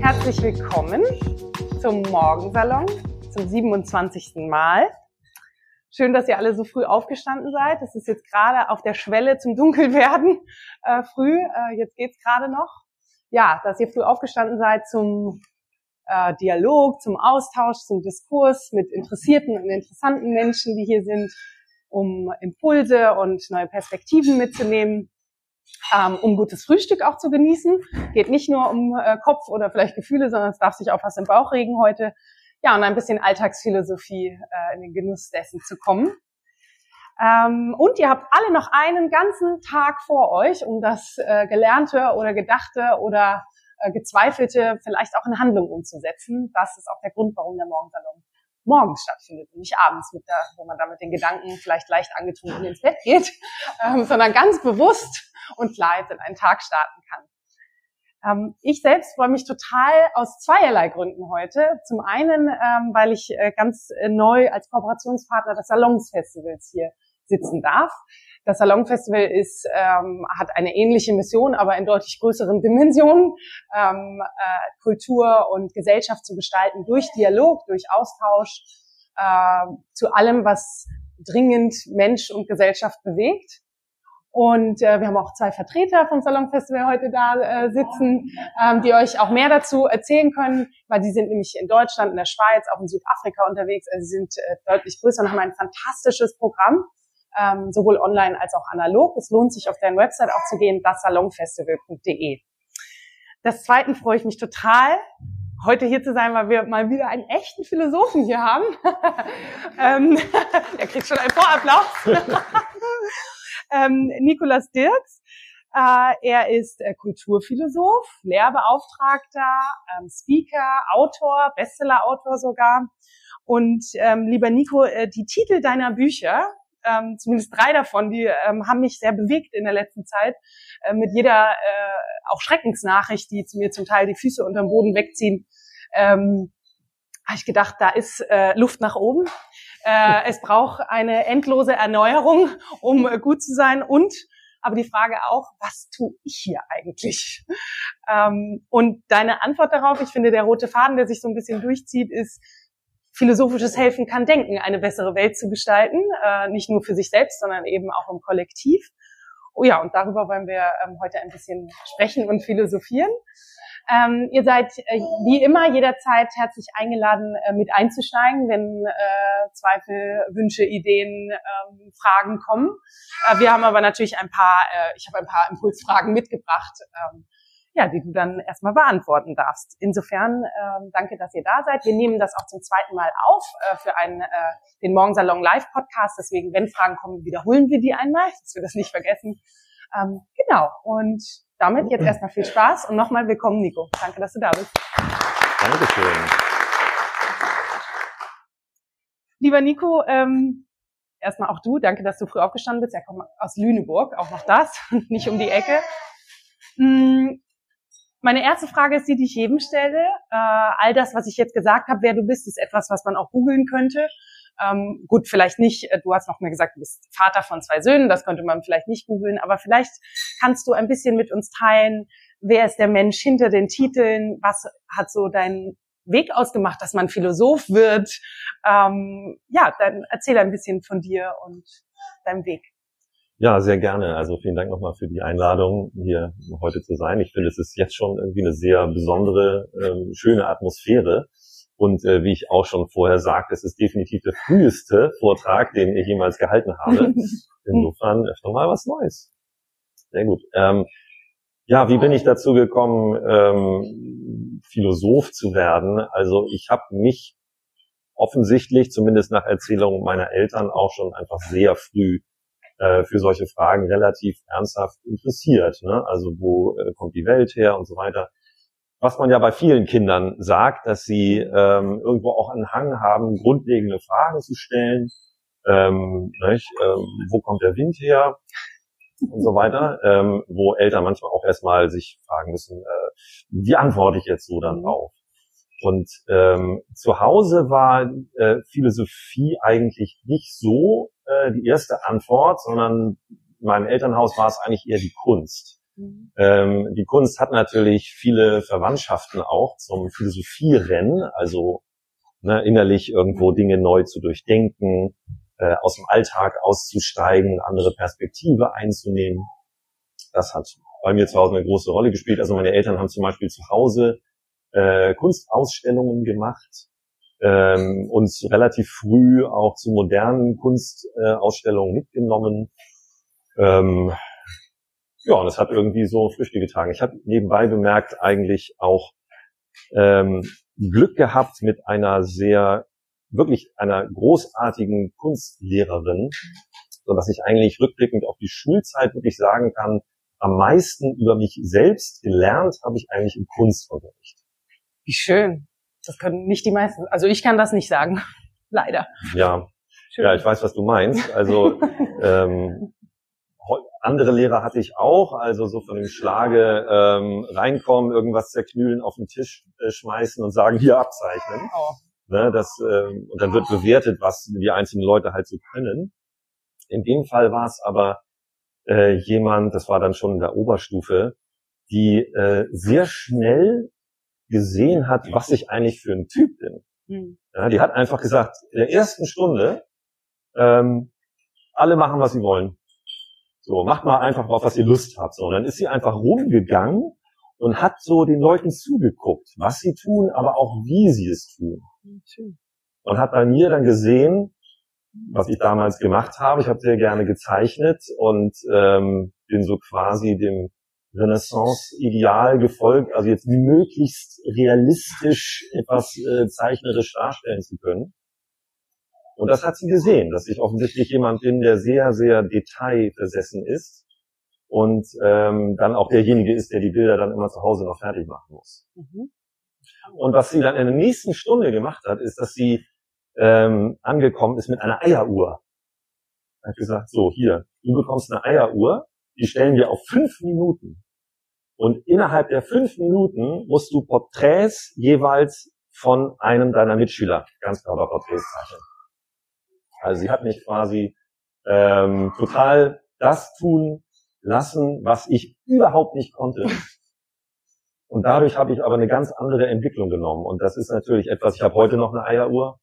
Herzlich willkommen zum Morgensalon, zum 27. Mal. Schön, dass ihr alle so früh aufgestanden seid. Es ist jetzt gerade auf der Schwelle zum Dunkelwerden äh, früh. Äh, jetzt geht's gerade noch. Ja, dass ihr früh aufgestanden seid zum äh, Dialog, zum Austausch, zum Diskurs mit interessierten und interessanten Menschen, die hier sind, um Impulse und neue Perspektiven mitzunehmen, ähm, um gutes Frühstück auch zu genießen. Geht nicht nur um äh, Kopf oder vielleicht Gefühle, sondern es darf sich auch was im Bauch regen heute. Ja, und ein bisschen Alltagsphilosophie äh, in den Genuss dessen zu kommen. Ähm, und ihr habt alle noch einen ganzen Tag vor euch, um das äh, Gelernte oder Gedachte oder äh, Gezweifelte vielleicht auch in Handlung umzusetzen. Das ist auch der Grund, warum der Morgensalon morgens stattfindet und nicht abends, mit der, wo man da mit den Gedanken vielleicht leicht angetrunken ins Bett geht, ähm, sondern ganz bewusst und klar in einen Tag starten kann. Ähm, ich selbst freue mich total aus zweierlei Gründen heute. Zum einen, ähm, weil ich äh, ganz äh, neu als Kooperationspartner des Salonsfestivals hier sitzen darf. Das Salonfestival ist, ähm, hat eine ähnliche Mission, aber in deutlich größeren Dimensionen, ähm, äh, Kultur und Gesellschaft zu gestalten durch Dialog, durch Austausch äh, zu allem, was dringend Mensch und Gesellschaft bewegt. Und äh, wir haben auch zwei Vertreter vom Salonfestival heute da äh, sitzen, ähm, die euch auch mehr dazu erzählen können, weil die sind nämlich in Deutschland, in der Schweiz, auch in Südafrika unterwegs. Also sie sind äh, deutlich größer und haben ein fantastisches Programm ähm, sowohl online als auch analog. Es lohnt sich, auf deren Website auch zu gehen, dassalonfestival.de. Das Zweiten freue ich mich total, heute hier zu sein, weil wir mal wieder einen echten Philosophen hier haben. ähm, er kriegt schon einen Vorapplaus. ähm, Nikolas Dirks. Äh, er ist äh, Kulturphilosoph, Lehrbeauftragter, ähm, Speaker, Autor, Bestseller-Autor sogar. Und ähm, lieber Nico, äh, die Titel deiner Bücher, ähm, zumindest drei davon, die ähm, haben mich sehr bewegt in der letzten Zeit. Äh, mit jeder äh, auch Schreckensnachricht, die mir zum Teil die Füße unterm Boden wegziehen, ähm, habe ich gedacht, da ist äh, Luft nach oben. Äh, es braucht eine endlose Erneuerung, um äh, gut zu sein und aber die Frage auch, was tue ich hier eigentlich? Ähm, und deine Antwort darauf, ich finde, der rote Faden, der sich so ein bisschen durchzieht, ist, philosophisches Helfen kann denken, eine bessere Welt zu gestalten, äh, nicht nur für sich selbst, sondern eben auch im Kollektiv. Oh ja, und darüber wollen wir ähm, heute ein bisschen sprechen und philosophieren. Ähm, ihr seid äh, wie immer jederzeit herzlich eingeladen, äh, mit einzusteigen, wenn äh, Zweifel, Wünsche, Ideen, ähm, Fragen kommen. Äh, wir haben aber natürlich ein paar, äh, ich habe ein paar Impulsfragen mitgebracht, ähm, ja, die du dann erstmal beantworten darfst. Insofern ähm, danke, dass ihr da seid. Wir nehmen das auch zum zweiten Mal auf äh, für einen, äh, den Morgensalon Live Podcast. Deswegen, wenn Fragen kommen, wiederholen wir die einmal, dass wir das nicht vergessen. Ähm, genau. Und damit jetzt erstmal viel Spaß und nochmal willkommen, Nico. Danke, dass du da bist. Dankeschön. Lieber Nico, ähm, erstmal auch du, danke, dass du früh aufgestanden bist. Er kommt aus Lüneburg, auch noch das, nicht um die Ecke. Meine erste Frage ist die, die ich jedem stelle. Äh, all das, was ich jetzt gesagt habe, wer du bist, ist etwas, was man auch googeln könnte. Ähm, gut, vielleicht nicht, äh, du hast noch mal gesagt, du bist Vater von zwei Söhnen, das könnte man vielleicht nicht googeln, aber vielleicht kannst du ein bisschen mit uns teilen, wer ist der Mensch hinter den Titeln, was hat so deinen Weg ausgemacht, dass man Philosoph wird. Ähm, ja, dann erzähl ein bisschen von dir und deinem Weg. Ja, sehr gerne. Also vielen Dank nochmal für die Einladung, hier heute zu sein. Ich finde, es ist jetzt schon irgendwie eine sehr besondere, ähm, schöne Atmosphäre. Und äh, wie ich auch schon vorher sagte, es ist definitiv der früheste Vortrag, den ich jemals gehalten habe. Insofern öfter mal was Neues. Sehr gut. Ähm, ja, wie bin ich dazu gekommen, ähm, Philosoph zu werden? Also ich habe mich offensichtlich, zumindest nach Erzählungen meiner Eltern, auch schon einfach sehr früh äh, für solche Fragen relativ ernsthaft interessiert. Ne? Also wo äh, kommt die Welt her und so weiter. Was man ja bei vielen Kindern sagt, dass sie ähm, irgendwo auch einen Hang haben, grundlegende Fragen zu stellen. Ähm, nicht? Ähm, wo kommt der Wind her? und so weiter, ähm, wo Eltern manchmal auch erstmal sich fragen müssen, äh, wie antworte ich jetzt so dann mhm. drauf? Und ähm, zu Hause war äh, Philosophie eigentlich nicht so äh, die erste Antwort, sondern meinem Elternhaus war es eigentlich eher die Kunst. Mhm. Ähm, die Kunst hat natürlich viele Verwandtschaften auch zum Philosophierennen, also ne, innerlich irgendwo Dinge neu zu durchdenken, äh, aus dem Alltag auszusteigen, andere Perspektive einzunehmen. Das hat bei mir zu Hause eine große Rolle gespielt. Also meine Eltern haben zum Beispiel zu Hause äh, Kunstausstellungen gemacht, ähm, uns relativ früh auch zu modernen Kunstausstellungen mitgenommen. Ähm, ja, und es hat irgendwie so Früchte getragen. Ich habe nebenbei bemerkt eigentlich auch ähm, Glück gehabt mit einer sehr, wirklich einer großartigen Kunstlehrerin, so dass ich eigentlich rückblickend auf die Schulzeit wirklich sagen kann, am meisten über mich selbst gelernt habe ich eigentlich im Kunstunterricht. Wie schön. Das können nicht die meisten. Also ich kann das nicht sagen. Leider. Ja. Schön. Ja, ich weiß, was du meinst. Also ähm, andere Lehrer hatte ich auch, also so von dem Schlage ähm, reinkommen, irgendwas zerknüllen, auf den Tisch äh, schmeißen und sagen, hier abzeichnen. Oh. Ne, das, ähm, und dann wird bewertet, was die einzelnen Leute halt so können. In dem Fall war es aber äh, jemand, das war dann schon in der Oberstufe, die äh, sehr schnell gesehen hat, was ich eigentlich für ein Typ bin. Mhm. Ja, die hat einfach gesagt, in der ersten Stunde, ähm, alle machen, was sie wollen. So, macht mal einfach auf, was ihr Lust habt. So, und dann ist sie einfach rumgegangen und hat so den Leuten zugeguckt, was sie tun, aber auch wie sie es tun. Und hat bei mir dann gesehen, was ich damals gemacht habe. Ich habe sehr gerne gezeichnet und ähm, bin so quasi dem Renaissance-Ideal gefolgt, also jetzt möglichst realistisch etwas äh, zeichnerisch darstellen zu können. Und das hat sie gesehen, dass ich offensichtlich jemand bin, der sehr, sehr detailversessen ist und ähm, dann auch derjenige ist, der die Bilder dann immer zu Hause noch fertig machen muss. Mhm. Und was sie dann in der nächsten Stunde gemacht hat, ist, dass sie ähm, angekommen ist mit einer Eieruhr. Er hat gesagt, so hier, du bekommst eine Eieruhr, die stellen wir auf fünf Minuten. Und innerhalb der fünf Minuten musst du Porträts jeweils von einem deiner Mitschüler, ganz Porträts zeichnen. Also sie hat mich quasi ähm, total das tun lassen, was ich überhaupt nicht konnte. Und dadurch habe ich aber eine ganz andere Entwicklung genommen. Und das ist natürlich etwas, ich habe heute noch eine Eieruhr,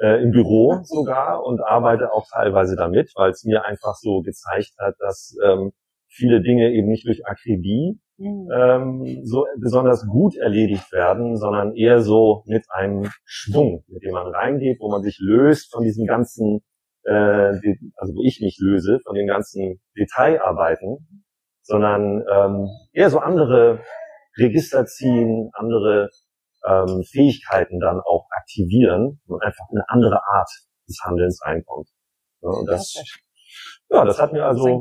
äh, im Büro sogar und arbeite auch teilweise damit, weil es mir einfach so gezeigt hat, dass ähm, viele Dinge eben nicht durch Akribie. Ähm, so besonders gut erledigt werden, sondern eher so mit einem Schwung, mit dem man reingeht, wo man sich löst von diesem ganzen, äh, also wo ich mich löse, von den ganzen Detailarbeiten, sondern ähm, eher so andere Register ziehen, andere ähm, Fähigkeiten dann auch aktivieren und einfach eine andere Art des Handelns reinkommt. Ja, und das, ja, das hat mir also,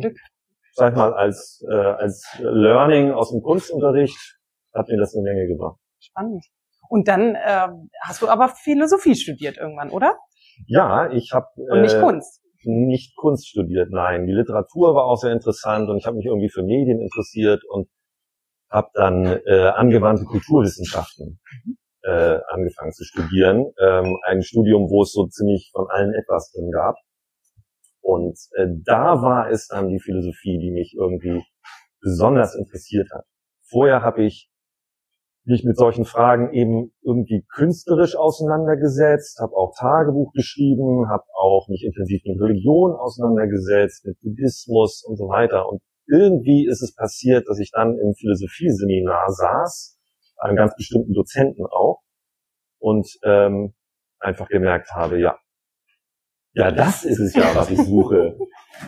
sag mal, als, äh, als Learning aus dem Kunstunterricht hat mir das eine Menge gebracht. Spannend. Und dann äh, hast du aber Philosophie studiert irgendwann, oder? Ja, ich habe und nicht äh, Kunst. Nicht Kunst studiert, nein. Die Literatur war auch sehr interessant und ich habe mich irgendwie für Medien interessiert und habe dann äh, angewandte Kulturwissenschaften mhm. äh, angefangen zu studieren. Ähm, ein Studium, wo es so ziemlich von allen etwas drin gab. Und äh, da war es dann die Philosophie, die mich irgendwie besonders interessiert hat. Vorher habe ich mich mit solchen Fragen eben irgendwie künstlerisch auseinandergesetzt, habe auch Tagebuch geschrieben, habe auch mich intensiv mit Religion auseinandergesetzt, mit Buddhismus und so weiter. Und irgendwie ist es passiert, dass ich dann im Philosophieseminar saß, einem ganz bestimmten Dozenten auch, und ähm, einfach gemerkt habe, ja, ja, das ist es ja, was ich suche.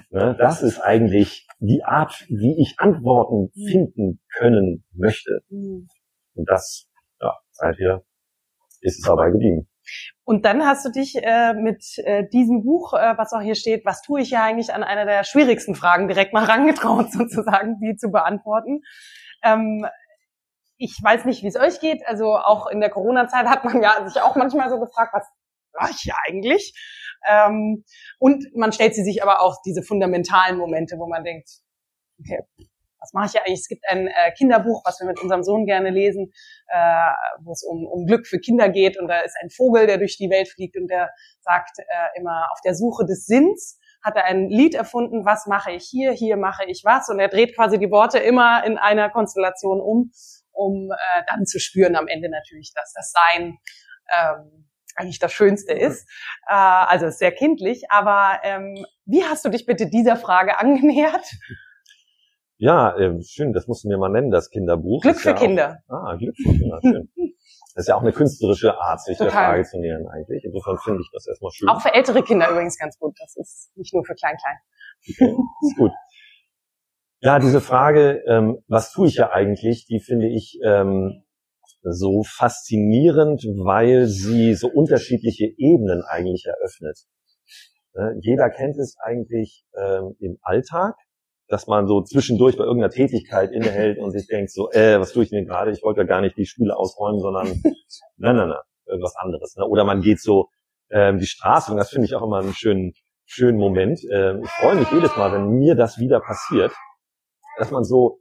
ne, das ist eigentlich die Art, wie ich Antworten mhm. finden können möchte. Mhm. Und das, ja, seither ist es dabei geblieben. Und dann hast du dich äh, mit äh, diesem Buch, äh, was auch hier steht, was tue ich ja eigentlich an einer der schwierigsten Fragen direkt mal rangetraut, sozusagen, die zu beantworten. Ähm, ich weiß nicht, wie es euch geht. Also auch in der Corona-Zeit hat man ja sich auch manchmal so gefragt, was mache ich hier eigentlich? Ähm, und man stellt sie sich aber auch diese fundamentalen Momente, wo man denkt, okay, was mache ich eigentlich? Es gibt ein äh, Kinderbuch, was wir mit unserem Sohn gerne lesen, äh, wo es um, um Glück für Kinder geht. Und da ist ein Vogel, der durch die Welt fliegt und der sagt äh, immer, auf der Suche des Sinns hat er ein Lied erfunden, was mache ich hier, hier mache ich was. Und er dreht quasi die Worte immer in einer Konstellation um, um äh, dann zu spüren am Ende natürlich, dass das Sein ähm, eigentlich das Schönste ist. Äh, also ist sehr kindlich. Aber ähm, wie hast du dich bitte dieser Frage angenähert? Ja, äh, schön, das musst du mir mal nennen, das Kinderbuch. Glück für ja Kinder. Auch, ah, Glück für Kinder, schön. Das ist ja auch eine künstlerische Art, sich Total. der Frage zu nähern eigentlich. Insofern finde ich das erstmal schön. Auch für ältere Kinder übrigens ganz gut. Das ist nicht nur für Klein-Klein. Okay, ist gut. Ja, diese Frage, ähm, was tue ich ja eigentlich, die finde ich ähm, so faszinierend, weil sie so unterschiedliche Ebenen eigentlich eröffnet. Äh, jeder kennt es eigentlich ähm, im Alltag, dass man so zwischendurch bei irgendeiner Tätigkeit innehält und sich denkt so, äh, was tue ich denn gerade? Ich wollte ja gar nicht die Spüle ausräumen, sondern nein, nein, nein, irgendwas anderes. Ne? Oder man geht so ähm, die Straße und das finde ich auch immer einen schönen, schönen Moment. Ähm, ich freue mich jedes Mal, wenn mir das wieder passiert, dass man so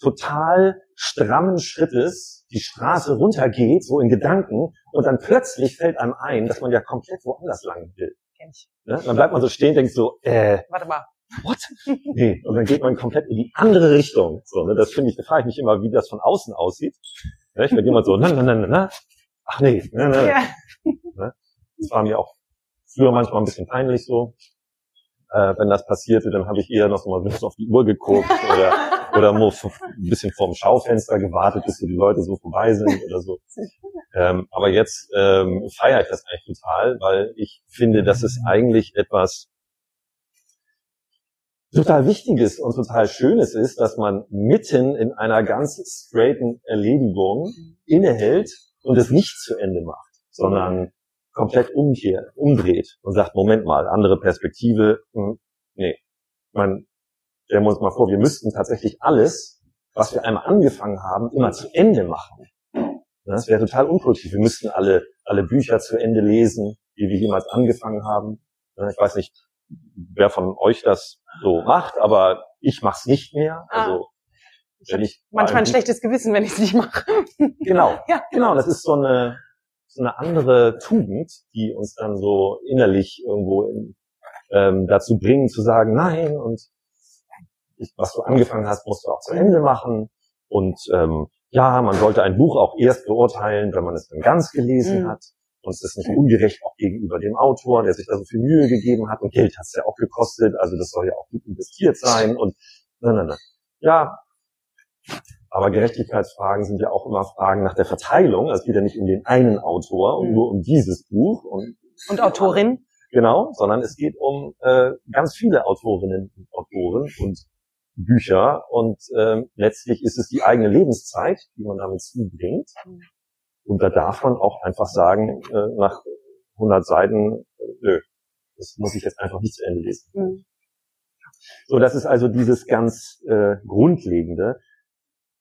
total strammen Schrittes die Straße runtergeht, so in Gedanken, und dann plötzlich fällt einem ein, dass man ja komplett woanders lang will. Ne? Dann bleibt man so stehen, denkt so, äh, warte mal, what? Nee, und dann geht man komplett in die andere Richtung. So, ne? Das finde ich, da frage ich mich immer, wie das von außen aussieht. Ne? Wenn jemand so, na, na, na, na, na, ach nee, na, na. Ja. Ne? Das war mir auch früher manchmal ein bisschen peinlich so. Äh, wenn das passierte, dann habe ich eher noch mal auf die Uhr geguckt oder, oder nur ein bisschen vorm Schaufenster gewartet, bis die Leute so vorbei sind oder so. Ähm, aber jetzt ähm, feiere ich das eigentlich total, weil ich finde, dass es eigentlich etwas total Wichtiges und total Schönes ist, dass man mitten in einer ganz straighten Erledigung innehält und es nicht zu Ende macht, sondern komplett umkehrt, umdreht und sagt, Moment mal, andere Perspektive, hm, nee. Man, stellen wir uns mal vor, wir müssten tatsächlich alles, was wir einmal angefangen haben, immer zu Ende machen. Das wäre total unproduktiv. Wir müssten alle, alle Bücher zu Ende lesen, die wir jemals angefangen haben. Ich weiß nicht, wer von euch das so macht, aber ich mache es nicht mehr. Ah. Also ich wenn ich manchmal ein schlechtes Gewissen, wenn ich es nicht mache. Genau, ja. genau. Das ist so eine so eine andere Tugend, die uns dann so innerlich irgendwo in, ähm, dazu bringen zu sagen, nein und was du angefangen hast, musst du auch zu Ende machen und ähm, ja, man sollte ein Buch auch erst beurteilen, wenn man es dann ganz gelesen mhm. hat. Und es ist nicht ungerecht auch gegenüber dem Autor, der sich da so viel Mühe gegeben hat und Geld hat es ja auch gekostet, also das soll ja auch gut investiert sein und nein, nein, nein. Ja, aber Gerechtigkeitsfragen sind ja auch immer Fragen nach der Verteilung. Es geht ja nicht um den einen Autor und mhm. nur um dieses Buch und, und Autorin. Genau, sondern es geht um äh, ganz viele Autorinnen und Autoren und Bücher und äh, letztlich ist es die eigene Lebenszeit, die man damit zubringt. Mhm. Und da darf man auch einfach sagen, äh, nach 100 Seiten, äh, nö, das muss ich jetzt einfach nicht zu Ende lesen. Mhm. So, das ist also dieses ganz äh, Grundlegende.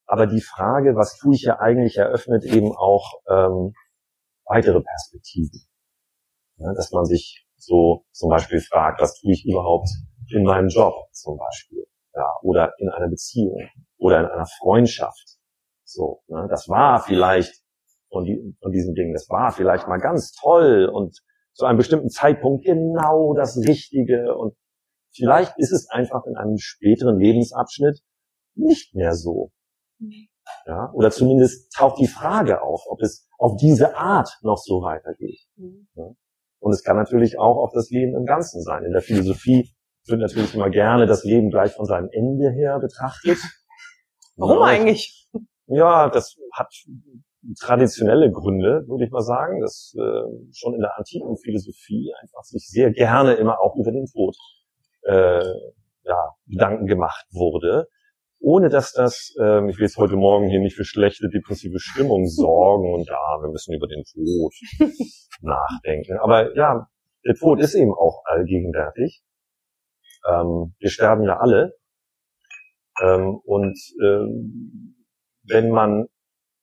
Aber die Frage, was tue ich ja eigentlich, eröffnet eben auch ähm, weitere Perspektiven. Ja, dass man sich so zum Beispiel fragt, was tue ich überhaupt in meinem Job zum Beispiel, ja, oder in einer Beziehung oder in einer Freundschaft. So, ne, das war vielleicht von, die, von diesem Ding. Das war vielleicht mal ganz toll und zu einem bestimmten Zeitpunkt genau das Richtige und vielleicht ist es einfach in einem späteren Lebensabschnitt nicht mehr so. Ja, oder zumindest taucht die Frage auf, ob es auf diese Art noch so weitergeht. Ja. Und es kann natürlich auch auf das Leben im Ganzen sein. In der Philosophie wird natürlich immer gerne das Leben gleich von seinem Ende her betrachtet. Warum ja, eigentlich? Ja, das hat traditionelle Gründe, würde ich mal sagen, dass äh, schon in der antiken Philosophie einfach sich sehr gerne immer auch über den Tod äh, ja, Gedanken gemacht wurde, ohne dass das, äh, ich will jetzt heute Morgen hier nicht für schlechte depressive Stimmung sorgen und ja, wir müssen über den Tod nachdenken. Aber ja, der Tod ist eben auch allgegenwärtig. Ähm, wir sterben ja alle. Ähm, und ähm, wenn man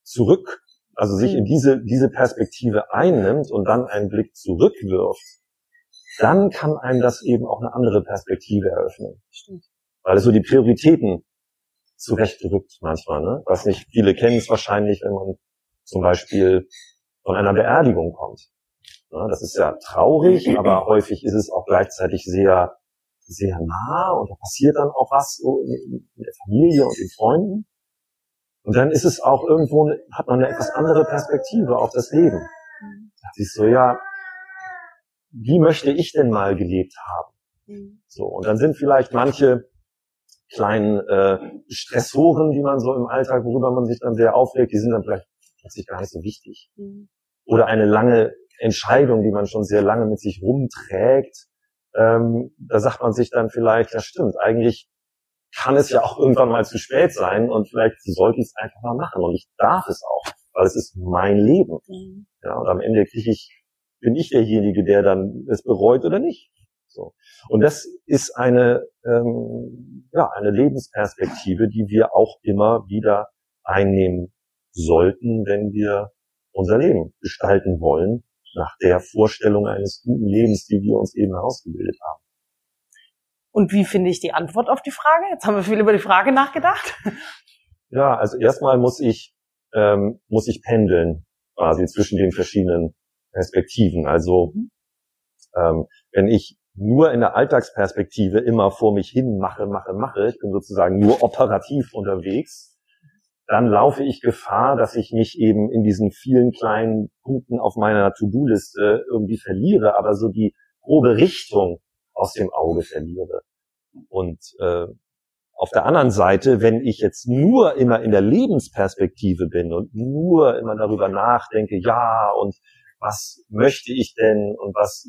zurück also sich in hm. diese, diese Perspektive einnimmt und dann einen Blick zurückwirft, dann kann einem das eben auch eine andere Perspektive eröffnen. Stimmt. Weil es so die Prioritäten zurechtrückt manchmal. Ne? Was nicht, viele kennen es wahrscheinlich, wenn man zum Beispiel von einer Beerdigung kommt. Ja, das ist ja traurig, aber häufig ist es auch gleichzeitig sehr sehr nah und da passiert dann auch was so in, der Familie und den Freunden. Und dann ist es auch irgendwo, hat man eine etwas andere Perspektive auf das Leben. Da siehst so, ja, wie möchte ich denn mal gelebt haben? Mhm. So, und dann sind vielleicht manche kleinen äh, Stressoren, die man so im Alltag, worüber man sich dann sehr aufregt, die sind dann vielleicht plötzlich gar nicht so wichtig. Mhm. Oder eine lange Entscheidung, die man schon sehr lange mit sich rumträgt, ähm, da sagt man sich dann vielleicht, ja stimmt, eigentlich kann es ja auch irgendwann mal zu spät sein und vielleicht sollte ich es einfach mal machen und ich darf es auch, weil es ist mein Leben. Mhm. Ja, und am Ende kriege ich, bin ich derjenige, der dann es bereut oder nicht. So. Und das ist eine, ähm, ja, eine Lebensperspektive, die wir auch immer wieder einnehmen sollten, wenn wir unser Leben gestalten wollen, nach der Vorstellung eines guten Lebens, die wir uns eben herausgebildet haben. Und wie finde ich die Antwort auf die Frage? Jetzt haben wir viel über die Frage nachgedacht. Ja, also erstmal muss ich, ähm, muss ich pendeln, quasi zwischen den verschiedenen Perspektiven. Also, mhm. ähm, wenn ich nur in der Alltagsperspektive immer vor mich hin mache, mache, mache, ich bin sozusagen nur operativ unterwegs, dann laufe ich Gefahr, dass ich mich eben in diesen vielen kleinen Punkten auf meiner To-Do-Liste irgendwie verliere, aber so die grobe Richtung aus dem Auge verliere. Und äh, auf der anderen Seite, wenn ich jetzt nur immer in der Lebensperspektive bin und nur immer darüber nachdenke, ja, und was möchte ich denn und was,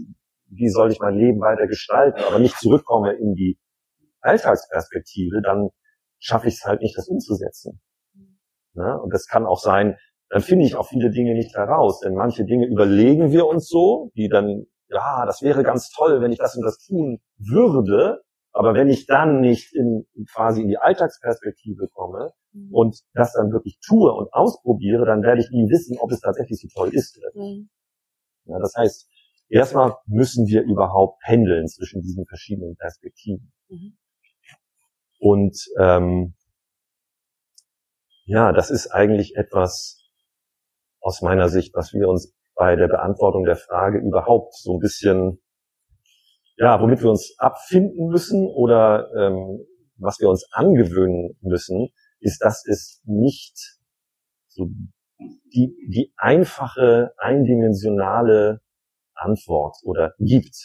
wie soll ich mein Leben weiter gestalten, aber nicht zurückkomme in die Alltagsperspektive, dann schaffe ich es halt nicht, das umzusetzen. Ne? Und das kann auch sein, dann finde ich auch viele Dinge nicht heraus, denn manche Dinge überlegen wir uns so, die dann, ja, das wäre ganz toll, wenn ich das und das tun würde, aber wenn ich dann nicht in, quasi in die Alltagsperspektive komme mhm. und das dann wirklich tue und ausprobiere, dann werde ich nie wissen, ob es tatsächlich so toll ist. Mhm. Ja, das heißt, erstmal müssen wir überhaupt pendeln zwischen diesen verschiedenen Perspektiven. Mhm. Und ähm, ja, das ist eigentlich etwas aus meiner Sicht, was wir uns bei der Beantwortung der Frage überhaupt so ein bisschen, ja, womit wir uns abfinden müssen oder ähm, was wir uns angewöhnen müssen, ist, dass es nicht so die, die einfache, eindimensionale Antwort oder gibt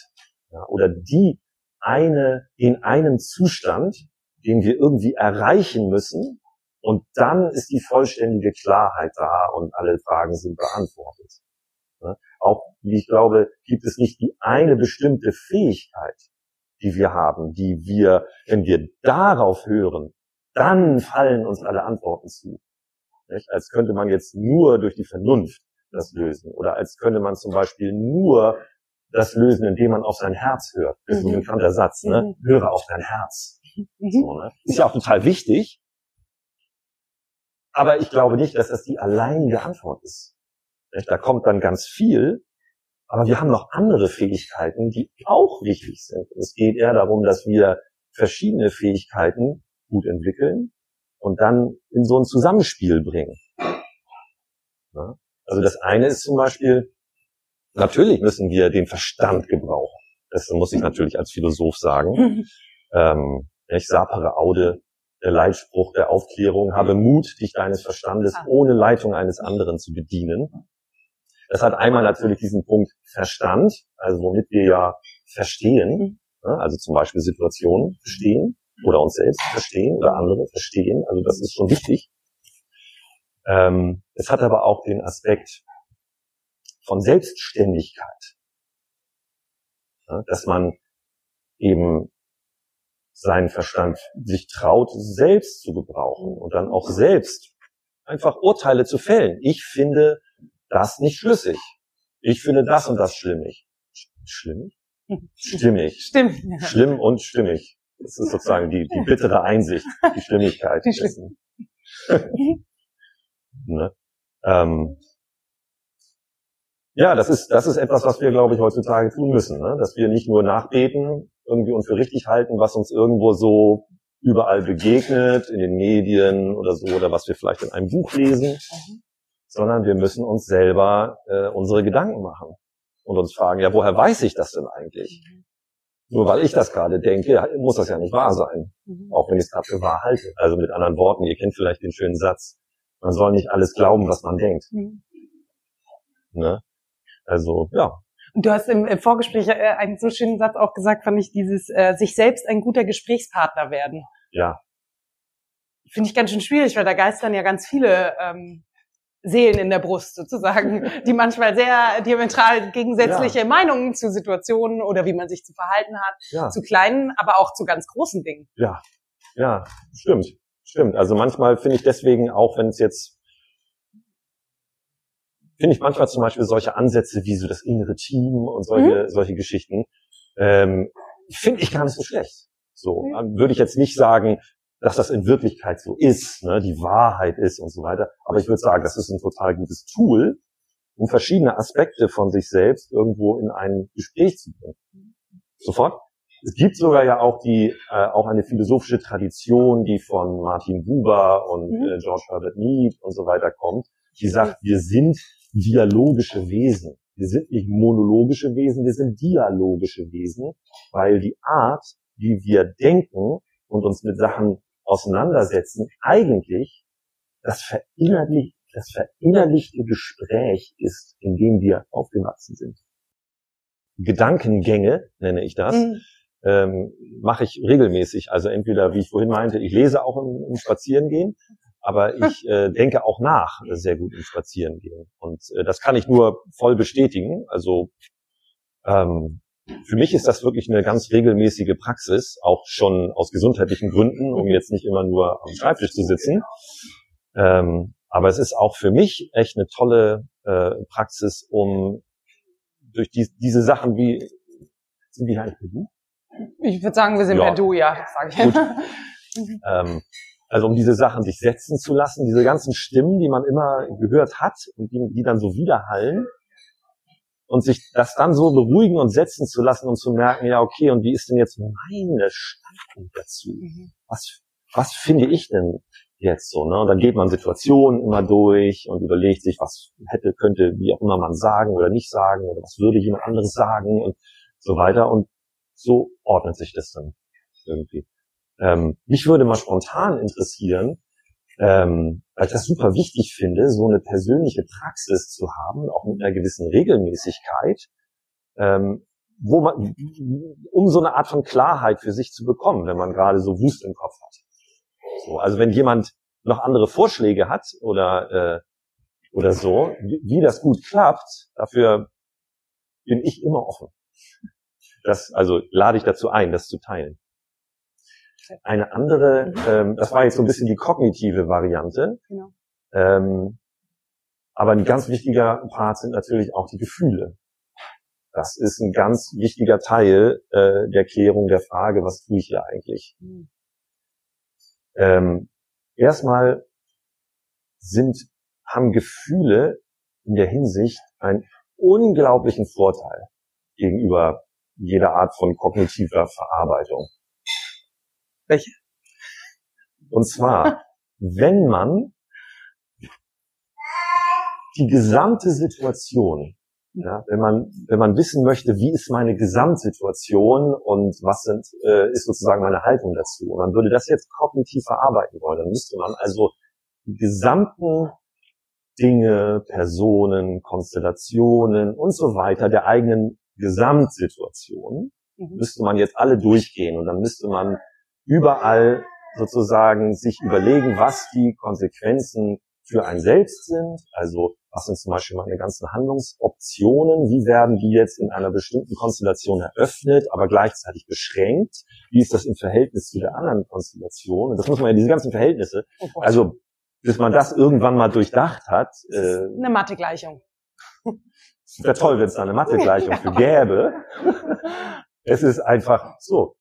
ja, oder die eine in einen Zustand, den wir irgendwie erreichen müssen, und dann ist die vollständige Klarheit da und alle Fragen sind beantwortet. Auch, wie ich glaube, gibt es nicht die eine bestimmte Fähigkeit, die wir haben, die wir, wenn wir darauf hören, dann fallen uns alle Antworten zu. Nicht? Als könnte man jetzt nur durch die Vernunft das lösen. Oder als könnte man zum Beispiel nur das lösen, indem man auf sein Herz hört. Das ist ein mhm. bekannter Satz, ne? Mhm. Höre auf dein Herz. Mhm. So, ne? Ist ja auch total wichtig, aber ich glaube nicht, dass das die alleinige Antwort ist. Da kommt dann ganz viel, aber wir haben noch andere Fähigkeiten, die auch wichtig sind. Es geht eher darum, dass wir verschiedene Fähigkeiten gut entwickeln und dann in so ein Zusammenspiel bringen. Also das eine ist zum Beispiel, natürlich müssen wir den Verstand gebrauchen. Das muss ich natürlich als Philosoph sagen. ähm, ich sapere aude der Leitspruch der Aufklärung, habe Mut, dich deines Verstandes ah. ohne Leitung eines anderen zu bedienen. Das hat einmal natürlich diesen Punkt Verstand, also womit wir ja verstehen, mhm. also zum Beispiel Situationen verstehen oder uns selbst verstehen oder andere verstehen, also das ist schon wichtig. Ähm, es hat aber auch den Aspekt von Selbstständigkeit, dass man eben seinen Verstand sich traut, selbst zu gebrauchen und dann auch selbst einfach Urteile zu fällen. Ich finde das nicht schlüssig. Ich finde das und das schlimmig. Schlimmig? Stimmig. Stimmt. Schlimm und stimmig. Das ist sozusagen die, die bittere Einsicht, die Stimmigkeit. Die dessen. ne? ähm, ja, das ist, das ist etwas, was wir, glaube ich, heutzutage tun müssen. Ne? Dass wir nicht nur nachbeten, irgendwie uns für richtig halten, was uns irgendwo so überall begegnet, in den Medien oder so, oder was wir vielleicht in einem Buch lesen, mhm. sondern wir müssen uns selber äh, unsere Gedanken machen und uns fragen, ja, woher weiß ich das denn eigentlich? Mhm. Nur weil ich das gerade denke, muss das ja nicht wahr sein. Mhm. Auch wenn ich es gerade für wahr halte. Also mit anderen Worten, ihr kennt vielleicht den schönen Satz, man soll nicht alles glauben, was man denkt. Mhm. Ne? Also, ja. Und du hast im, Vorgespräch äh, einen so schönen Satz auch gesagt, fand ich, dieses äh, sich selbst ein guter Gesprächspartner werden. Ja. Finde ich ganz schön schwierig, weil da geistern ja ganz viele ähm, Seelen in der Brust sozusagen, die manchmal sehr diametral gegensätzliche ja. Meinungen zu Situationen oder wie man sich zu verhalten hat, ja. zu kleinen, aber auch zu ganz großen Dingen. Ja, ja, stimmt, stimmt. Also manchmal finde ich deswegen, auch wenn es jetzt, finde ich manchmal zum Beispiel solche Ansätze wie so das innere Team und solche, mhm. solche Geschichten, ähm, finde ich gar nicht so schlecht. So, mhm. würde ich jetzt nicht sagen, dass das in Wirklichkeit so ist, ne, die Wahrheit ist und so weiter. Aber ich würde sagen, das ist ein total gutes Tool, um verschiedene Aspekte von sich selbst irgendwo in ein Gespräch zu bringen. Sofort. Es gibt sogar ja auch die äh, auch eine philosophische Tradition, die von Martin Buber und mhm. äh, George Herbert Mead und so weiter kommt, die sagt, wir sind dialogische Wesen. Wir sind nicht monologische Wesen, wir sind dialogische Wesen, weil die Art, wie wir denken und uns mit Sachen auseinandersetzen, eigentlich das, verinnerlich, das verinnerlichte Gespräch ist, in dem wir aufgewachsen sind. Gedankengänge nenne ich das, mhm. Ähm, mache ich regelmäßig. Also entweder, wie ich vorhin meinte, ich lese auch im, im Spazierengehen, aber ich äh, denke auch nach sehr gut im Spazierengehen. Und äh, das kann ich nur voll bestätigen. Also ähm, für mich ist das wirklich eine ganz regelmäßige Praxis, auch schon aus gesundheitlichen Gründen, um jetzt nicht immer nur am Schreibtisch zu sitzen. Ähm, aber es ist auch für mich echt eine tolle äh, Praxis, um durch die, diese Sachen wie, sind die eigentlich per Du? Ich würde sagen, wir sind ja. per Du, ja, sage ich. Gut. ähm, also um diese Sachen sich setzen zu lassen, diese ganzen Stimmen, die man immer gehört hat und die, die dann so widerhallen, und sich das dann so beruhigen und setzen zu lassen und zu merken, ja, okay, und wie ist denn jetzt meine Standpunkt dazu? Mhm. Was, was finde ich denn jetzt so, ne? Und dann geht man Situationen immer durch und überlegt sich, was hätte, könnte, wie auch immer man sagen oder nicht sagen oder was würde jemand anderes sagen und so weiter und so ordnet sich das dann irgendwie. Ähm, mich würde mal spontan interessieren, ähm, weil ich das super wichtig finde, so eine persönliche Praxis zu haben, auch mit einer gewissen Regelmäßigkeit, ähm, wo man, um so eine Art von Klarheit für sich zu bekommen, wenn man gerade so Wust im Kopf hat. So, also wenn jemand noch andere Vorschläge hat oder äh, oder so, wie, wie das gut klappt, dafür bin ich immer offen. Das, also lade ich dazu ein, das zu teilen. Eine andere, ähm, das war jetzt so ein bisschen die kognitive Variante. Genau. Ähm, aber ein ganz wichtiger Part sind natürlich auch die Gefühle. Das ist ein ganz wichtiger Teil äh, der Klärung der Frage, was tue ich hier eigentlich? Mhm. Ähm, erstmal sind, haben Gefühle in der Hinsicht einen unglaublichen Vorteil gegenüber jeder Art von kognitiver Verarbeitung. Welche? Und zwar, wenn man die gesamte Situation, ja, wenn man wenn man wissen möchte, wie ist meine Gesamtsituation und was sind äh, ist sozusagen meine Haltung dazu, und man würde das jetzt kognitiv verarbeiten wollen, dann müsste man also die gesamten Dinge, Personen, Konstellationen und so weiter der eigenen Gesamtsituation mhm. müsste man jetzt alle durchgehen und dann müsste man überall sozusagen sich überlegen, was die Konsequenzen für ein selbst sind. Also was sind zum Beispiel meine ganzen Handlungsoptionen? Wie werden die jetzt in einer bestimmten Konstellation eröffnet, aber gleichzeitig beschränkt? Wie ist das im Verhältnis zu der anderen Konstellation? Und das muss man ja, diese ganzen Verhältnisse, oh also bis man das irgendwann mal durchdacht hat. Äh, eine Mathegleichung. Es wäre toll, wenn es da eine Mathegleichung für gäbe. Es ist einfach so.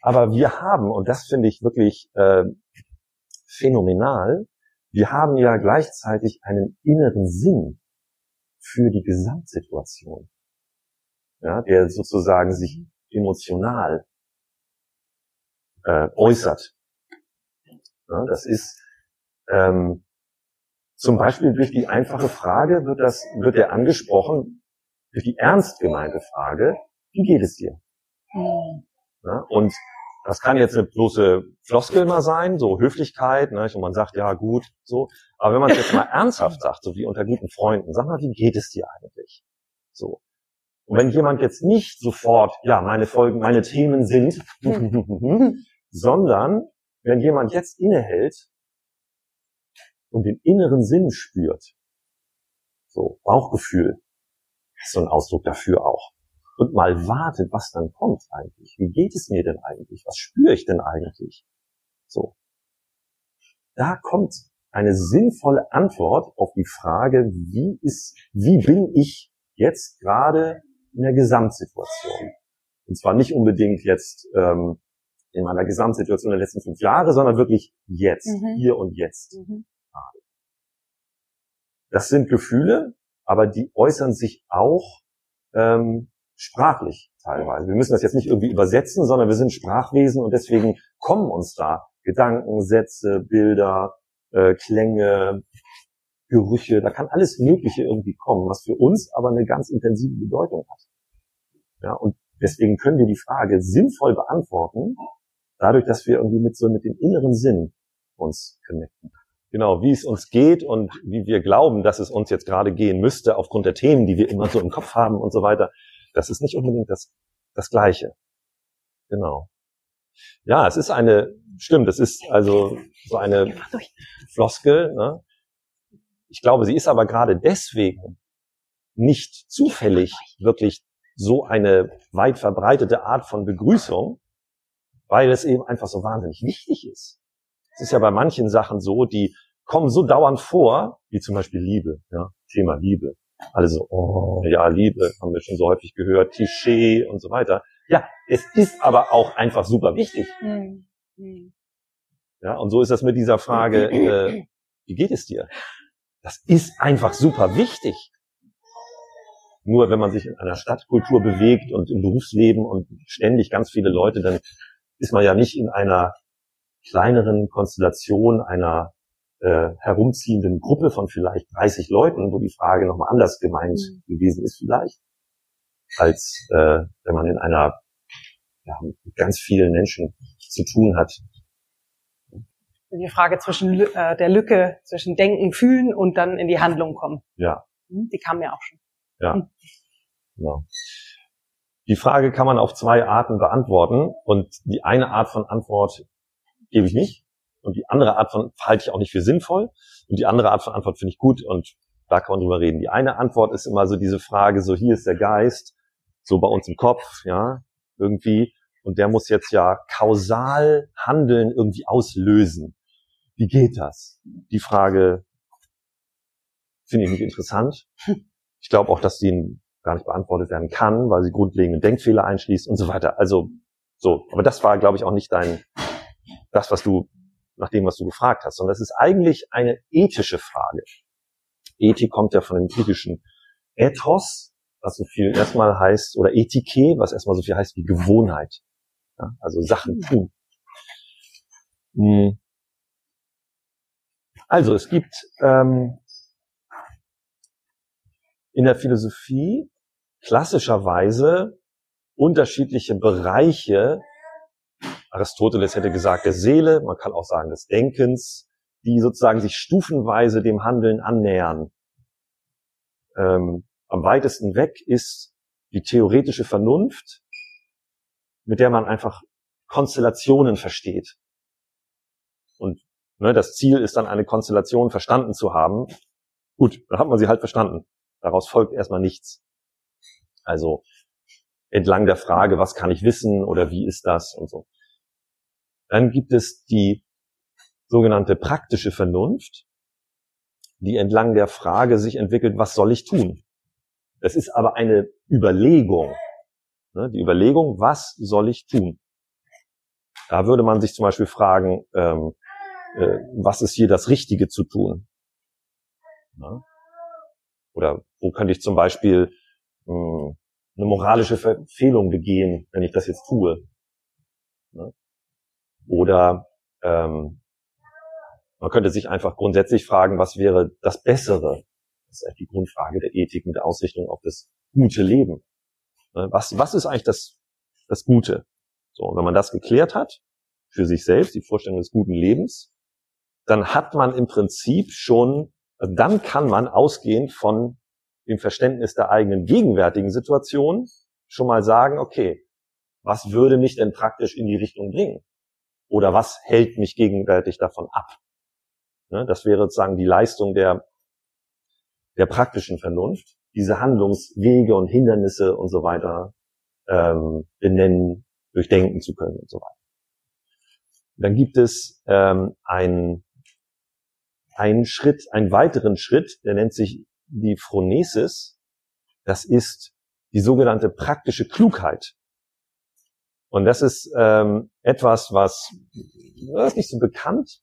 Aber wir haben, und das finde ich wirklich äh, phänomenal, wir haben ja gleichzeitig einen inneren Sinn für die Gesamtsituation, ja, der sozusagen sich emotional äh, äußert. Ja, das ist ähm, zum Beispiel durch die einfache Frage wird das wird er angesprochen durch die ernst gemeinte Frage: Wie geht es dir? Mhm. Ja, und das kann jetzt eine bloße Floskel mal sein, so Höflichkeit, ne, und man sagt, ja gut, so. Aber wenn man es jetzt mal ernsthaft sagt, so wie unter guten Freunden, sag mal, wie geht es dir eigentlich? So. Und wenn jemand jetzt nicht sofort, ja, meine Folgen, meine Themen sind, sondern wenn jemand jetzt innehält und den inneren Sinn spürt, so Bauchgefühl, ist so ein Ausdruck dafür auch und mal wartet, was dann kommt eigentlich. Wie geht es mir denn eigentlich? Was spüre ich denn eigentlich? So. Da kommt eine sinnvolle Antwort auf die Frage, wie ist, wie bin ich jetzt gerade in der Gesamtsituation? Und zwar nicht unbedingt jetzt ähm, in meiner Gesamtsituation der letzten fünf Jahre, sondern wirklich jetzt, mhm. hier und jetzt. Mhm. Das sind Gefühle, aber die äußern sich auch ähm, sprachlich teilweise. Wir müssen das jetzt nicht irgendwie übersetzen, sondern wir sind Sprachwesen und deswegen kommen uns da Gedanken, Sätze, Bilder, äh, Klänge, Gerüche, da kann alles Mögliche irgendwie kommen, was für uns aber eine ganz intensive Bedeutung hat. Ja, und deswegen können wir die Frage sinnvoll beantworten, dadurch, dass wir irgendwie mit so mit dem inneren Sinn uns connecten. Genau, wie es uns geht und wie wir glauben, dass es uns jetzt gerade gehen müsste, aufgrund der Themen, die wir immer so im Kopf haben und so weiter. Das ist nicht unbedingt das, das Gleiche. Genau. Ja, es ist eine, stimmt, es ist also so eine Floskel. Ne? Ich glaube, sie ist aber gerade deswegen nicht zufällig wirklich so eine weit verbreitete Art von Begrüßung, weil es eben einfach so wahnsinnig wichtig ist. Es ist ja bei manchen Sachen so, die kommen so dauernd vor, wie zum Beispiel Liebe, ja, Thema Liebe. Alle so, oh, ja, Liebe, haben wir schon so häufig gehört, Klischee und so weiter. Ja, es ist aber auch einfach super wichtig. Mhm. Ja, und so ist das mit dieser Frage, äh, wie geht es dir? Das ist einfach super wichtig. Nur wenn man sich in einer Stadtkultur bewegt und im Berufsleben und ständig ganz viele Leute, dann ist man ja nicht in einer kleineren Konstellation einer äh, herumziehenden Gruppe von vielleicht 30 Leuten, wo die Frage nochmal anders gemeint mhm. gewesen ist vielleicht, als äh, wenn man in einer ja, mit ganz vielen Menschen zu tun hat. Die Frage zwischen äh, der Lücke zwischen Denken, Fühlen und dann in die Handlung kommen. Ja. Hm, die kam ja auch schon. Ja. Hm. Genau. Die Frage kann man auf zwei Arten beantworten und die eine Art von Antwort gebe ich nicht. Und die andere Art von halte ich auch nicht für sinnvoll. Und die andere Art von Antwort finde ich gut und da kann man drüber reden. Die eine Antwort ist immer so diese Frage, so hier ist der Geist, so bei uns im Kopf, ja, irgendwie. Und der muss jetzt ja kausal Handeln irgendwie auslösen. Wie geht das? Die Frage finde ich nicht interessant. Ich glaube auch, dass die gar nicht beantwortet werden kann, weil sie grundlegende Denkfehler einschließt und so weiter. Also so, aber das war, glaube ich, auch nicht dein das, was du nach dem, was du gefragt hast, sondern es ist eigentlich eine ethische Frage. Ethik kommt ja von dem griechischen Ethos, was so viel erstmal heißt, oder Ethike, was erstmal so viel heißt wie Gewohnheit. Ja, also Sachen tun. Hm. Also es gibt ähm, in der Philosophie klassischerweise unterschiedliche Bereiche Aristoteles hätte gesagt der Seele, man kann auch sagen des Denkens, die sozusagen sich stufenweise dem Handeln annähern. Ähm, am weitesten weg ist die theoretische Vernunft, mit der man einfach Konstellationen versteht. Und ne, das Ziel ist dann eine Konstellation verstanden zu haben. Gut, dann hat man sie halt verstanden. Daraus folgt erstmal nichts. Also entlang der Frage, was kann ich wissen oder wie ist das und so. Dann gibt es die sogenannte praktische Vernunft, die entlang der Frage sich entwickelt, was soll ich tun? Es ist aber eine Überlegung. Ne? Die Überlegung, was soll ich tun? Da würde man sich zum Beispiel fragen, ähm, äh, was ist hier das Richtige zu tun? Ne? Oder wo könnte ich zum Beispiel mh, hm, eine moralische Verfehlung begehen, wenn ich das jetzt tue? Ne? Oder ähm, man könnte sich einfach grundsätzlich fragen, was wäre das Bessere? Das ist die Grundfrage der Ethik mit Ausrichtung auf das gute Leben. Ne, was, was ist eigentlich das, das Gute. So, und wenn man das geklärt hat, für sich selbst, die Vorstellung des guten Lebens, dann hat man im Prinzip schon, also dann kann man ausgehend von dem Verständnis der eigenen gegenwärtigen Situation schon mal sagen, okay, was würde mich denn praktisch in die Richtung bringen? Oder was hält mich gegenwärtig davon ab? Ne, das wäre sozusagen die Leistung der, der praktischen Vernunft, diese Handlungswege und Hindernisse und so weiter ähm, benennen, durchdenken zu können und so weiter. Dann gibt es ähm, einen, einen Schritt, einen weiteren Schritt, der nennt sich die Phronesis. Das ist die sogenannte praktische Klugheit. Und das ist ähm, etwas, was das ist nicht so bekannt,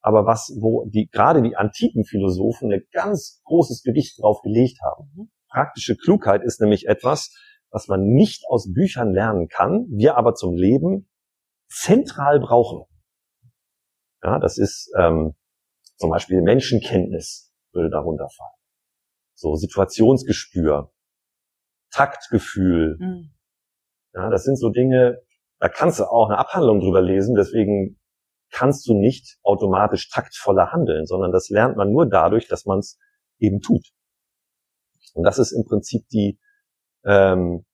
aber was, wo die gerade die antiken Philosophen ein ganz großes Gewicht drauf gelegt haben. Mhm. Praktische Klugheit ist nämlich etwas, was man nicht aus Büchern lernen kann, wir aber zum Leben zentral brauchen. Ja, das ist ähm, zum Beispiel Menschenkenntnis würde darunter fallen. So Situationsgespür, Taktgefühl. Mhm. Ja, das sind so Dinge, da kannst du auch eine Abhandlung drüber lesen, deswegen kannst du nicht automatisch taktvoller handeln, sondern das lernt man nur dadurch, dass man es eben tut. Und das ist im Prinzip die, ähm,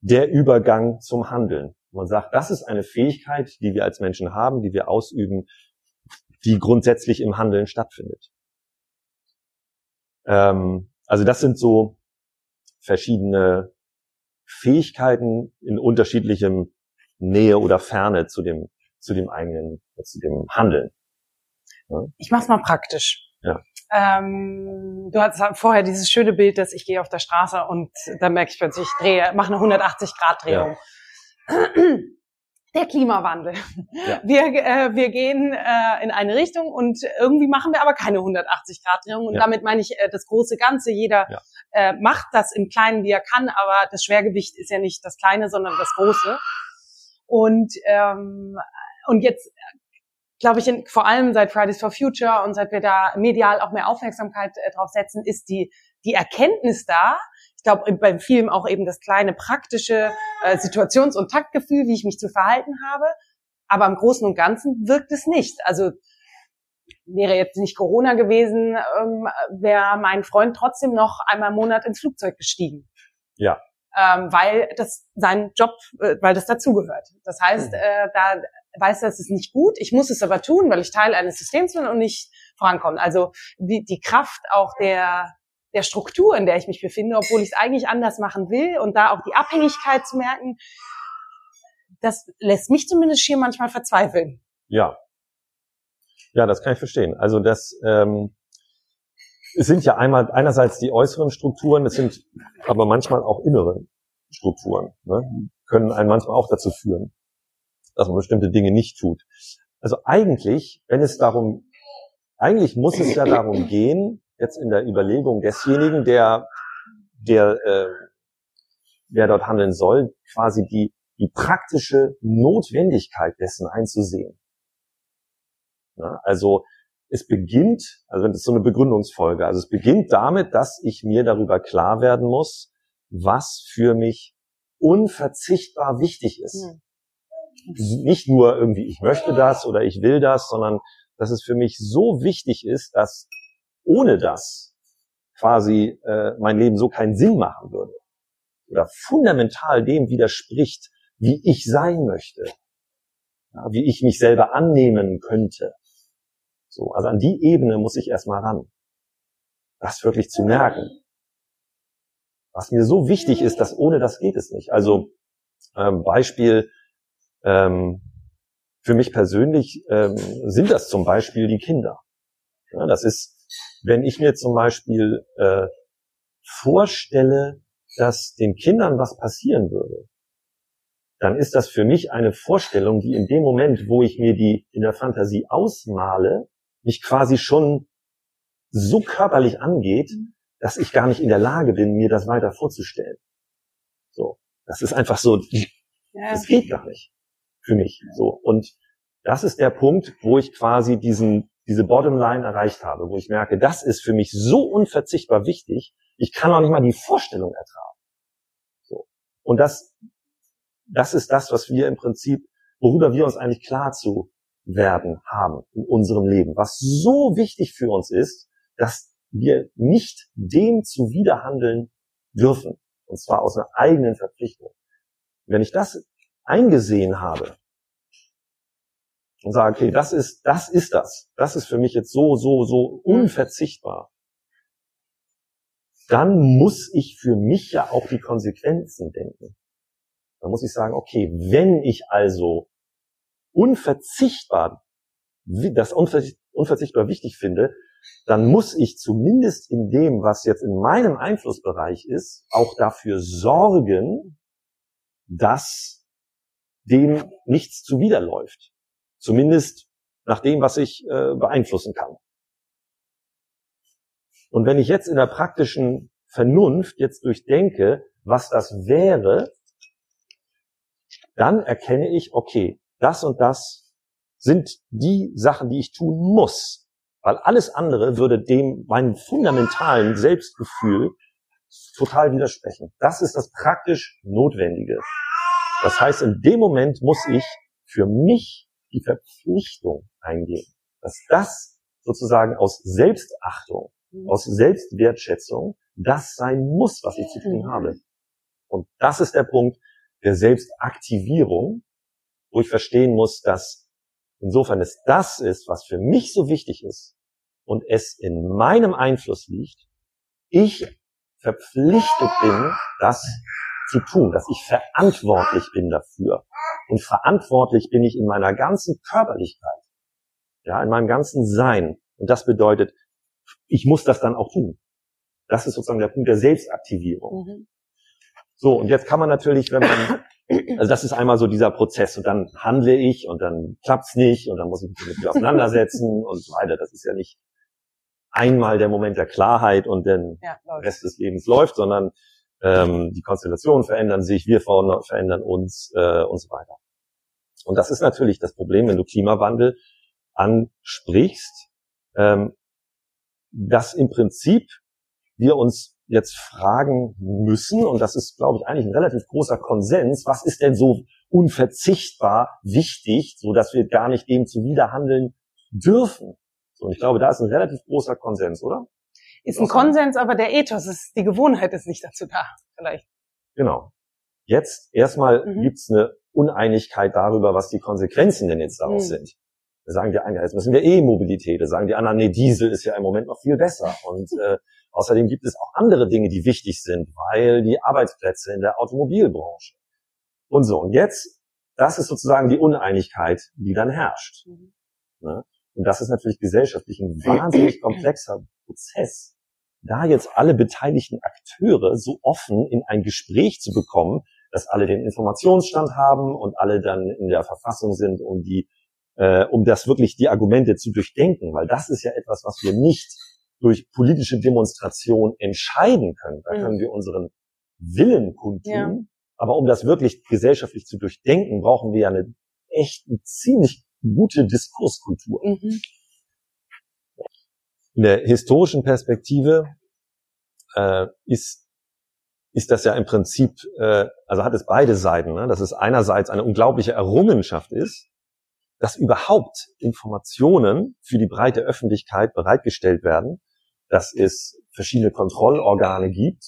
der Übergang zum Handeln. Man sagt, das ist eine Fähigkeit, die wir als Menschen haben, die wir ausüben, die grundsätzlich im Handeln stattfindet. Ähm, also das sind so verschiedene Fähigkeiten in unterschiedlichem Nähe oder Ferne zu dem, zu dem eigenen, zu dem Handeln. Ja? Ich mach's mal praktisch. Ja. Ähm, du hattest vorher dieses schöne Bild, dass ich gehe auf der Straße und dann merke ich plötzlich, ich drehe, mache eine 180-Grad-Drehung. Ja. Der Klimawandel. Ja. Wir, äh, wir gehen äh, in eine Richtung und irgendwie machen wir aber keine 180-Grad-Drehung. Und ja. damit meine ich äh, das große Ganze. Jeder ja. äh, macht das im Kleinen, wie er kann, aber das Schwergewicht ist ja nicht das Kleine, sondern das Große. Und, ähm, und jetzt glaube ich, in, vor allem seit Fridays for Future und seit wir da medial auch mehr Aufmerksamkeit äh, drauf setzen, ist die, die Erkenntnis da. Ich glaube, beim Film auch eben das kleine praktische äh, Situations- und Taktgefühl, wie ich mich zu verhalten habe. Aber im Großen und Ganzen wirkt es nicht. Also wäre jetzt nicht Corona gewesen, ähm, wäre mein Freund trotzdem noch einmal im Monat ins Flugzeug gestiegen. Ja. Ähm, weil das sein Job, äh, weil das dazugehört. Das heißt, mhm. äh, da weiß, das ist nicht gut, ich muss es aber tun, weil ich Teil eines Systems bin und nicht vorankomme. Also die, die Kraft auch der, der Struktur, in der ich mich befinde, obwohl ich es eigentlich anders machen will und da auch die Abhängigkeit zu merken, das lässt mich zumindest hier manchmal verzweifeln. Ja. Ja, das kann ich verstehen. Also das ähm, es sind ja einmal einerseits die äußeren Strukturen, es sind aber manchmal auch innere Strukturen, ne? können einen manchmal auch dazu führen dass man bestimmte Dinge nicht tut. Also eigentlich, wenn es darum, eigentlich muss es ja darum gehen, jetzt in der Überlegung desjenigen, der, der, äh, der dort handeln soll, quasi die, die praktische Notwendigkeit dessen einzusehen. Ja, also es beginnt, also das ist so eine Begründungsfolge, also es beginnt damit, dass ich mir darüber klar werden muss, was für mich unverzichtbar wichtig ist. Hm nicht nur irgendwie, ich möchte das oder ich will das, sondern dass es für mich so wichtig ist, dass ohne das quasi äh, mein Leben so keinen Sinn machen würde oder fundamental dem widerspricht, wie ich sein möchte, ja, wie ich mich selber annehmen könnte. So, also an die Ebene muss ich erstmal ran, das wirklich zu merken. Was mir so wichtig ist, dass ohne das geht es nicht. Also ähm, Beispiel ähm, für mich persönlich ähm, sind das zum Beispiel die Kinder. Ja, das ist, wenn ich mir zum Beispiel äh, vorstelle, dass den Kindern was passieren würde, dann ist das für mich eine Vorstellung, die in dem Moment, wo ich mir die in der Fantasie ausmale, mich quasi schon so körperlich angeht, dass ich gar nicht in der Lage bin, mir das weiter vorzustellen. So, das ist einfach so, ja. das geht gar nicht für mich. So. Und das ist der Punkt, wo ich quasi diesen, diese Bottomline erreicht habe, wo ich merke, das ist für mich so unverzichtbar wichtig, ich kann auch nicht mal die Vorstellung ertragen. So. Und das das ist das, was wir im Prinzip, worüber wir uns eigentlich klar zu werden haben in unserem Leben, was so wichtig für uns ist, dass wir nicht dem zuwiderhandeln dürfen. Und zwar aus einer eigenen Verpflichtung. Wenn ich das eingesehen habe und sage, okay, das ist, das ist das. Das ist für mich jetzt so, so, so unverzichtbar. Dann muss ich für mich ja auch die Konsequenzen denken. Dann muss ich sagen, okay, wenn ich also unverzichtbar, das unverzichtbar wichtig finde, dann muss ich zumindest in dem, was jetzt in meinem Einflussbereich ist, auch dafür sorgen, dass dem nichts zuwiderläuft. Zumindest nach dem, was ich äh, beeinflussen kann. Und wenn ich jetzt in der praktischen Vernunft jetzt durchdenke, was das wäre, dann erkenne ich, okay, das und das sind die Sachen, die ich tun muss. Weil alles andere würde dem, meinem fundamentalen Selbstgefühl total widersprechen. Das ist das praktisch Notwendige. Das heißt, in dem Moment muss ich für mich die Verpflichtung eingehen, dass das sozusagen aus Selbstachtung, aus Selbstwertschätzung das sein muss, was ich zu tun habe. Und das ist der Punkt der Selbstaktivierung, wo ich verstehen muss, dass insofern es das ist, was für mich so wichtig ist und es in meinem Einfluss liegt, ich verpflichtet bin, das zu tun, dass ich verantwortlich bin dafür. Und verantwortlich bin ich in meiner ganzen Körperlichkeit, ja, in meinem ganzen Sein. Und das bedeutet, ich muss das dann auch tun. Das ist sozusagen der Punkt der Selbstaktivierung. Mhm. So, und jetzt kann man natürlich, wenn man, also das ist einmal so dieser Prozess und dann handle ich und dann klappt's nicht und dann muss ich mich damit auseinandersetzen und so weiter. Das ist ja nicht einmal der Moment der Klarheit und den ja, Rest des Lebens läuft, sondern ähm, die Konstellationen verändern sich, wir verändern uns äh, und so weiter. Und das ist natürlich das Problem, wenn du Klimawandel ansprichst, ähm, dass im Prinzip wir uns jetzt fragen müssen, und das ist, glaube ich, eigentlich ein relativ großer Konsens, was ist denn so unverzichtbar wichtig, so dass wir gar nicht dem zuwiderhandeln dürfen. So, und ich glaube, da ist ein relativ großer Konsens, oder? Ist ein Konsens, aber der Ethos ist, die Gewohnheit ist nicht dazu da, vielleicht. Genau. Jetzt erstmal mhm. gibt's eine Uneinigkeit darüber, was die Konsequenzen denn jetzt daraus mhm. sind. Da sagen die einen, jetzt müssen wir E-Mobilität. Da sagen die anderen, nee, Diesel ist ja im Moment noch viel besser. Und äh, außerdem gibt es auch andere Dinge, die wichtig sind, weil die Arbeitsplätze in der Automobilbranche und so. Und jetzt, das ist sozusagen die Uneinigkeit, die dann herrscht. Mhm. Ne? Und das ist natürlich gesellschaftlich ein wahnsinnig komplexer Prozess, da jetzt alle beteiligten Akteure so offen in ein Gespräch zu bekommen, dass alle den Informationsstand haben und alle dann in der Verfassung sind, um die, äh, um das wirklich die Argumente zu durchdenken, weil das ist ja etwas, was wir nicht durch politische Demonstration entscheiden können. Da mhm. können wir unseren Willen kundtun. Ja. Aber um das wirklich gesellschaftlich zu durchdenken, brauchen wir ja eine echt eine ziemlich gute Diskurskultur. Mhm. In der historischen Perspektive äh, ist ist das ja im Prinzip, äh, also hat es beide Seiten, ne? dass es einerseits eine unglaubliche Errungenschaft ist, dass überhaupt Informationen für die breite Öffentlichkeit bereitgestellt werden, dass es verschiedene Kontrollorgane gibt,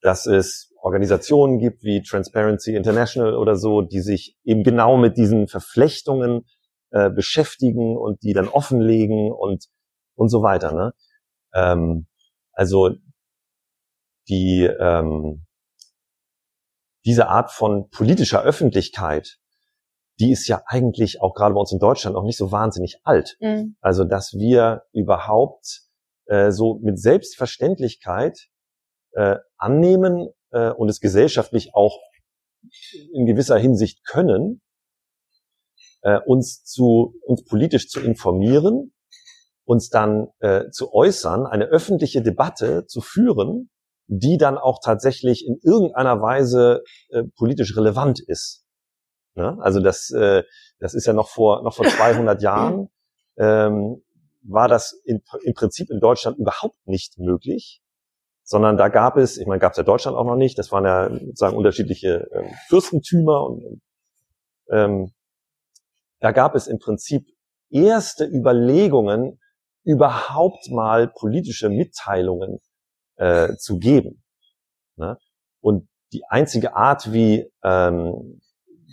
dass es Organisationen gibt wie Transparency International oder so, die sich eben genau mit diesen Verflechtungen äh, beschäftigen und die dann offenlegen und und so weiter. Ne? Ähm, also die ähm, diese Art von politischer Öffentlichkeit, die ist ja eigentlich auch gerade bei uns in Deutschland auch nicht so wahnsinnig alt. Mhm. Also dass wir überhaupt äh, so mit Selbstverständlichkeit äh, annehmen äh, und es gesellschaftlich auch in gewisser Hinsicht können, äh, uns zu uns politisch zu informieren, uns dann äh, zu äußern, eine öffentliche Debatte zu führen, die dann auch tatsächlich in irgendeiner Weise äh, politisch relevant ist. Ne? Also das, äh, das ist ja noch vor noch vor 200 Jahren ähm, war das in, im Prinzip in Deutschland überhaupt nicht möglich, sondern da gab es, ich meine, gab es ja Deutschland auch noch nicht, das waren ja sozusagen unterschiedliche äh, Fürstentümer und ähm, da gab es im Prinzip erste Überlegungen, überhaupt mal politische Mitteilungen äh, zu geben. Ne? Und die einzige Art, wie ähm,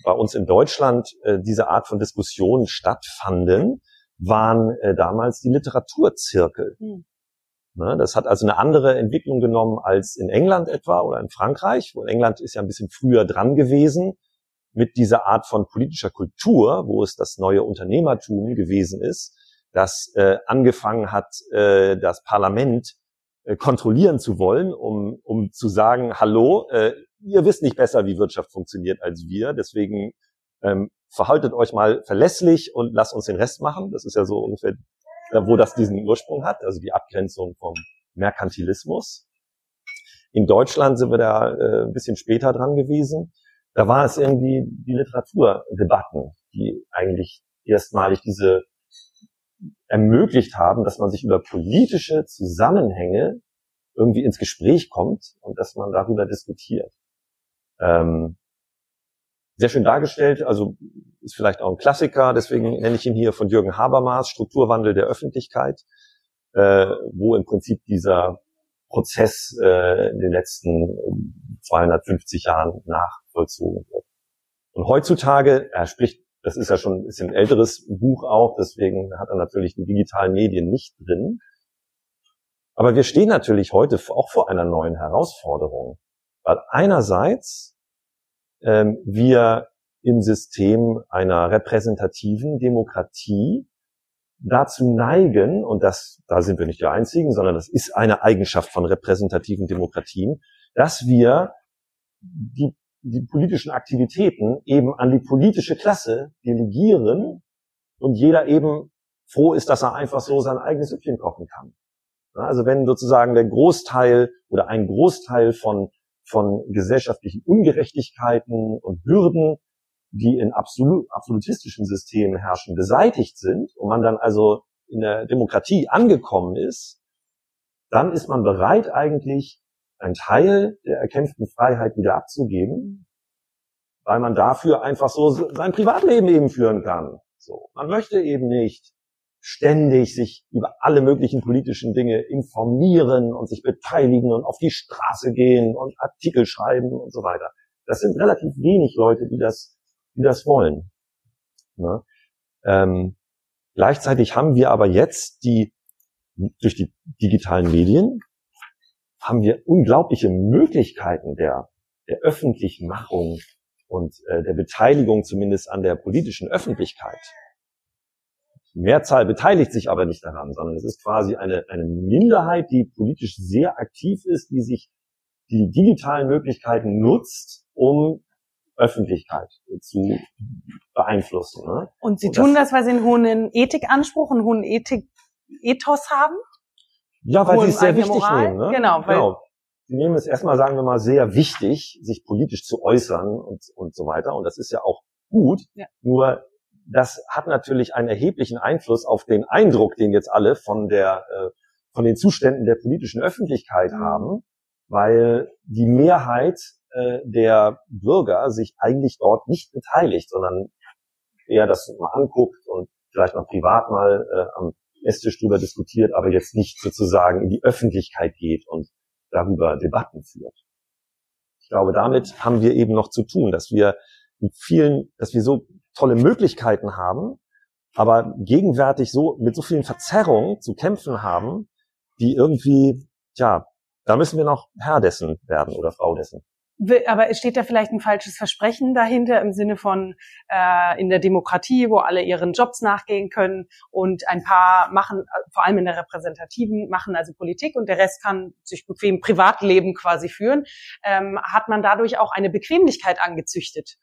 bei uns in Deutschland äh, diese Art von Diskussionen stattfanden, waren äh, damals die Literaturzirkel. Mhm. Ne, das hat also eine andere Entwicklung genommen als in England etwa oder in Frankreich. Wo England ist ja ein bisschen früher dran gewesen mit dieser Art von politischer Kultur, wo es das neue Unternehmertum gewesen ist, das äh, angefangen hat, äh, das Parlament kontrollieren zu wollen, um, um zu sagen, hallo, äh, ihr wisst nicht besser, wie Wirtschaft funktioniert als wir, deswegen ähm, verhaltet euch mal verlässlich und lasst uns den Rest machen. Das ist ja so ungefähr, wo das diesen Ursprung hat, also die Abgrenzung vom Merkantilismus. In Deutschland sind wir da äh, ein bisschen später dran gewesen. Da war es irgendwie die Literaturdebatten, die eigentlich erstmalig diese ermöglicht haben, dass man sich über politische Zusammenhänge irgendwie ins Gespräch kommt und dass man darüber diskutiert. Ähm, sehr schön dargestellt, also ist vielleicht auch ein Klassiker, deswegen nenne ich ihn hier von Jürgen Habermas, Strukturwandel der Öffentlichkeit, äh, wo im Prinzip dieser Prozess äh, in den letzten 250 Jahren nachvollzogen wird. Und heutzutage, er spricht, das ist ja schon ein bisschen älteres Buch auch, deswegen hat er natürlich die digitalen Medien nicht drin. Aber wir stehen natürlich heute auch vor einer neuen Herausforderung. Weil einerseits ähm, wir im System einer repräsentativen Demokratie dazu neigen, und das, da sind wir nicht die Einzigen, sondern das ist eine Eigenschaft von repräsentativen Demokratien, dass wir die, die politischen Aktivitäten eben an die politische Klasse delegieren und jeder eben froh ist, dass er einfach so sein eigenes Süppchen kochen kann. Also wenn sozusagen der Großteil oder ein Großteil von von gesellschaftlichen Ungerechtigkeiten und Hürden, die in absolut, absolutistischen Systemen herrschen, beseitigt sind und man dann also in der Demokratie angekommen ist, dann ist man bereit eigentlich einen Teil der erkämpften Freiheit wieder abzugeben, weil man dafür einfach so sein Privatleben eben führen kann. So. Man möchte eben nicht ständig sich über alle möglichen politischen Dinge informieren und sich beteiligen und auf die Straße gehen und Artikel schreiben und so weiter. Das sind relativ wenig Leute, die das, die das wollen. Ne? Ähm, gleichzeitig haben wir aber jetzt die, durch die digitalen Medien, haben wir unglaubliche Möglichkeiten der, der öffentlichen Machung und äh, der Beteiligung zumindest an der politischen Öffentlichkeit. Mehrzahl beteiligt sich aber nicht daran, sondern es ist quasi eine, eine Minderheit, die politisch sehr aktiv ist, die sich die digitalen Möglichkeiten nutzt, um Öffentlichkeit zu beeinflussen. Ne? Und Sie Und tun das, weil Sie einen hohen Ethikanspruch, einen hohen Ethik-Ethos haben? Ja, weil Sie es sehr wichtig Moral? nehmen. Ne? Genau, genau. Sie nehmen es erstmal, sagen wir mal, sehr wichtig, sich politisch zu äußern und, und so weiter. Und das ist ja auch gut. Ja. Nur das hat natürlich einen erheblichen Einfluss auf den Eindruck, den jetzt alle von der, äh, von den Zuständen der politischen Öffentlichkeit mhm. haben, weil die Mehrheit äh, der Bürger sich eigentlich dort nicht beteiligt, sondern eher das mal anguckt und vielleicht mal privat mal äh, am Esstisch drüber diskutiert, aber jetzt nicht sozusagen in die Öffentlichkeit geht und darüber Debatten führt. Ich glaube, damit haben wir eben noch zu tun, dass wir mit vielen, dass wir so tolle Möglichkeiten haben, aber gegenwärtig so mit so vielen Verzerrungen zu kämpfen haben, die irgendwie, ja, da müssen wir noch Herr dessen werden oder Frau dessen. Aber es steht da vielleicht ein falsches Versprechen dahinter im Sinne von äh, in der Demokratie, wo alle ihren Jobs nachgehen können und ein paar machen, vor allem in der repräsentativen, machen also Politik und der Rest kann sich bequem Privatleben quasi führen, ähm, hat man dadurch auch eine Bequemlichkeit angezüchtet.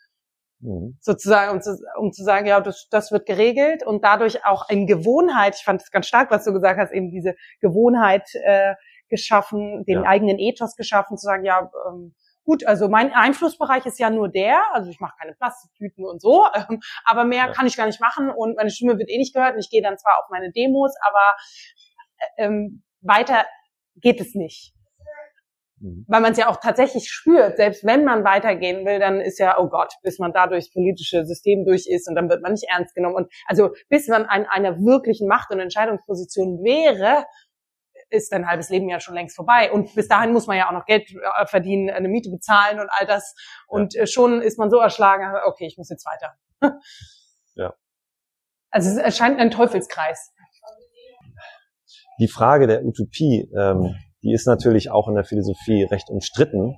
Mhm. Sozusagen, um zu, um zu sagen, ja, das, das wird geregelt und dadurch auch eine Gewohnheit, ich fand es ganz stark, was du gesagt hast, eben diese Gewohnheit äh, geschaffen, den ja. eigenen Ethos geschaffen, zu sagen, ja, ähm, gut, also mein Einflussbereich ist ja nur der, also ich mache keine Plastiktüten und so, ähm, aber mehr ja. kann ich gar nicht machen und meine Stimme wird eh nicht gehört und ich gehe dann zwar auf meine Demos, aber äh, ähm, weiter geht es nicht. Mhm. Weil man es ja auch tatsächlich spürt, selbst wenn man weitergehen will, dann ist ja, oh Gott, bis man da durchs politische System durch ist und dann wird man nicht ernst genommen. Und also bis man an einer wirklichen Macht- und Entscheidungsposition wäre, ist ein halbes Leben ja schon längst vorbei. Und bis dahin muss man ja auch noch Geld äh, verdienen, eine Miete bezahlen und all das. Und ja. Äh, schon ist man so erschlagen, okay, ich muss jetzt weiter. ja. Also es erscheint ein Teufelskreis. Die Frage der Utopie, ähm, die ist natürlich auch in der Philosophie recht umstritten.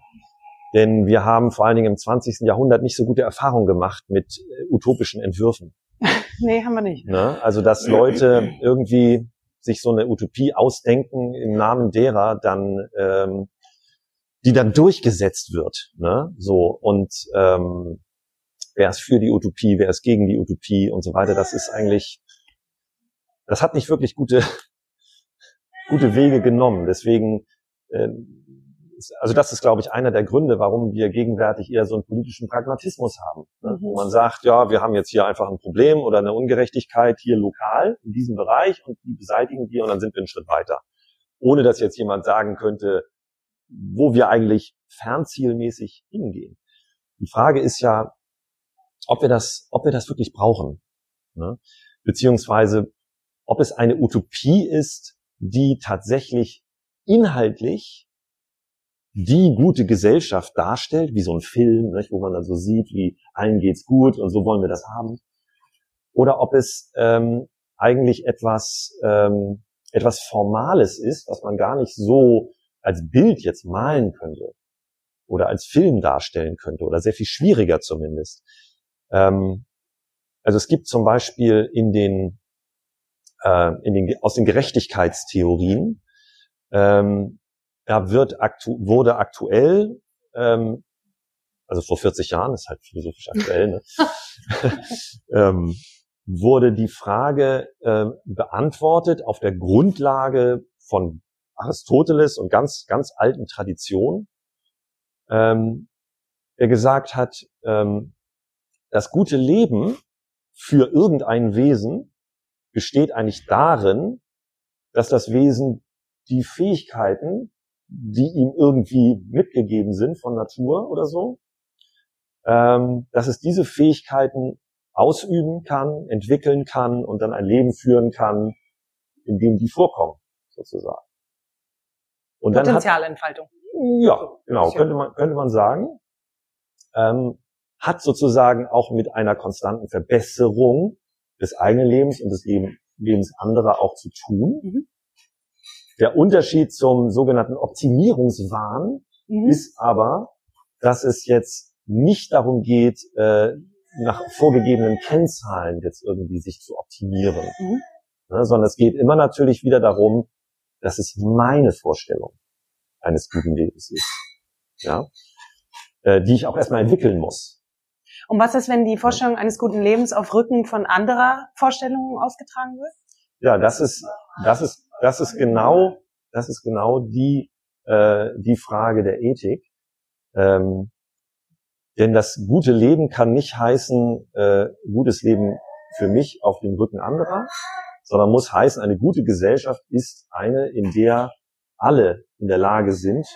Denn wir haben vor allen Dingen im 20. Jahrhundert nicht so gute Erfahrungen gemacht mit äh, utopischen Entwürfen. nee, haben wir nicht. Ne? Also, dass Leute irgendwie sich so eine Utopie ausdenken im Namen derer dann, ähm, die dann durchgesetzt wird. Ne? So und ähm, wer ist für die Utopie, wer ist gegen die Utopie und so weiter. Das ist eigentlich, das hat nicht wirklich gute gute Wege genommen. Deswegen, äh, also das ist, glaube ich, einer der Gründe, warum wir gegenwärtig eher so einen politischen Pragmatismus haben. Ne? Mhm. Wo man sagt, ja, wir haben jetzt hier einfach ein Problem oder eine Ungerechtigkeit hier lokal in diesem Bereich und die beseitigen wir und dann sind wir einen Schritt weiter. Ohne dass jetzt jemand sagen könnte, wo wir eigentlich fernzielmäßig hingehen. Die Frage ist ja, ob wir das, ob wir das wirklich brauchen. Ne? Beziehungsweise, ob es eine Utopie ist, die tatsächlich inhaltlich die gute Gesellschaft darstellt, wie so ein Film, nicht, wo man dann so sieht, wie allen geht's gut und so wollen wir das haben, oder ob es ähm, eigentlich etwas ähm, etwas Formales ist, was man gar nicht so als Bild jetzt malen könnte oder als Film darstellen könnte oder sehr viel schwieriger zumindest. Ähm, also es gibt zum Beispiel in den äh, in den, aus den Gerechtigkeitstheorien. Ähm, da wird aktu wurde aktuell, ähm, also vor 40 Jahren, ist halt philosophisch aktuell, ne? ähm, wurde die Frage äh, beantwortet auf der Grundlage von Aristoteles und ganz, ganz alten Traditionen, ähm, der gesagt hat, ähm, das gute Leben für irgendein Wesen besteht eigentlich darin, dass das Wesen die Fähigkeiten, die ihm irgendwie mitgegeben sind von Natur oder so, ähm, dass es diese Fähigkeiten ausüben kann, entwickeln kann und dann ein Leben führen kann, in dem die vorkommen, sozusagen. Und Potenzialentfaltung. ja, genau, könnte man, könnte man sagen. Ähm, hat sozusagen auch mit einer konstanten Verbesserung des eigenen Lebens und des Lebens anderer auch zu tun. Mhm. Der Unterschied zum sogenannten Optimierungswahn mhm. ist aber, dass es jetzt nicht darum geht, äh, nach vorgegebenen Kennzahlen jetzt irgendwie sich zu optimieren, mhm. ne, sondern es geht immer natürlich wieder darum, dass es meine Vorstellung eines guten Lebens ist, ja, äh, die ich auch erstmal entwickeln muss. Und was ist, wenn die Vorstellung eines guten Lebens auf Rücken von anderer Vorstellungen ausgetragen wird? Ja, das ist, das ist, das ist genau, das ist genau die, äh, die Frage der Ethik. Ähm, denn das gute Leben kann nicht heißen, äh, gutes Leben für mich auf dem Rücken anderer, sondern muss heißen, eine gute Gesellschaft ist eine, in der alle in der Lage sind,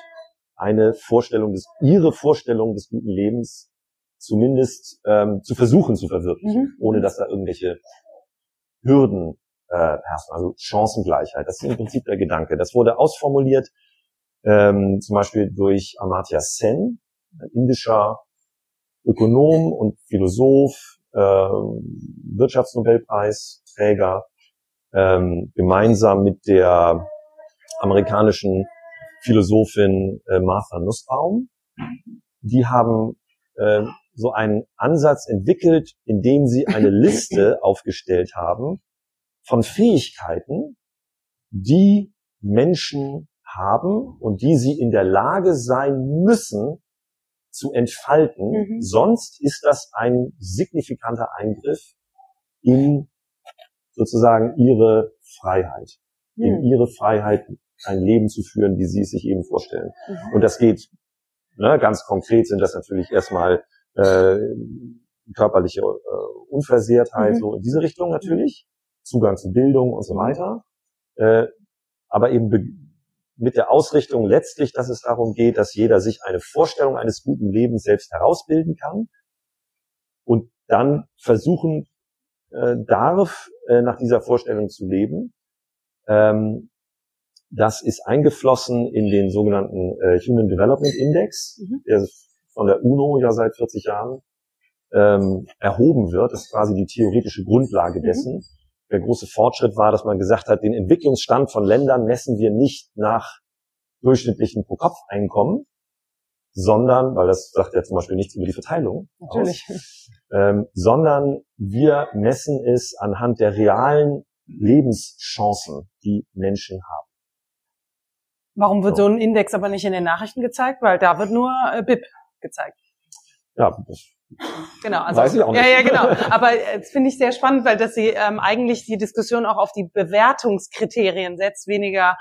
eine Vorstellung des, ihre Vorstellung des guten Lebens zumindest ähm, zu versuchen zu verwirklichen, mhm. ohne dass da irgendwelche Hürden äh, herrschen, also Chancengleichheit. Das ist im Prinzip der Gedanke. Das wurde ausformuliert ähm, zum Beispiel durch Amartya Sen, ein indischer Ökonom und Philosoph, äh, Wirtschaftsnobelpreisträger, ähm, gemeinsam mit der amerikanischen Philosophin äh, Martha Nussbaum. Die haben äh, so einen Ansatz entwickelt, in dem sie eine Liste aufgestellt haben von Fähigkeiten, die Menschen haben und die sie in der Lage sein müssen zu entfalten. Mhm. Sonst ist das ein signifikanter Eingriff in sozusagen ihre Freiheit, mhm. in ihre Freiheit, ein Leben zu führen, wie sie es sich eben vorstellen. Mhm. Und das geht, ne, ganz konkret sind das natürlich erstmal äh, körperliche äh, Unversehrtheit, mhm. so in diese Richtung natürlich, Zugang zu Bildung und so weiter. Äh, aber eben be mit der Ausrichtung letztlich, dass es darum geht, dass jeder sich eine Vorstellung eines guten Lebens selbst herausbilden kann und dann versuchen äh, darf, äh, nach dieser Vorstellung zu leben. Ähm, das ist eingeflossen in den sogenannten äh, Human Development Index, mhm. der von der UNO ja seit 40 Jahren ähm, erhoben wird. Das ist quasi die theoretische Grundlage mhm. dessen. Mhm. Der große Fortschritt war, dass man gesagt hat, den Entwicklungsstand von Ländern messen wir nicht nach durchschnittlichen Pro-Kopf-Einkommen, sondern, weil das sagt ja zum Beispiel nichts über die Verteilung Natürlich. Aus, ähm, sondern wir messen es anhand der realen Lebenschancen, die Menschen haben. Warum wird so. so ein Index aber nicht in den Nachrichten gezeigt? Weil da wird nur äh, BIP gezeigt. Ja, das Genau, also weiß ich auch nicht. Ja, ja, genau. Aber äh, das finde ich sehr spannend, weil dass sie ähm, eigentlich die Diskussion auch auf die Bewertungskriterien setzt, weniger,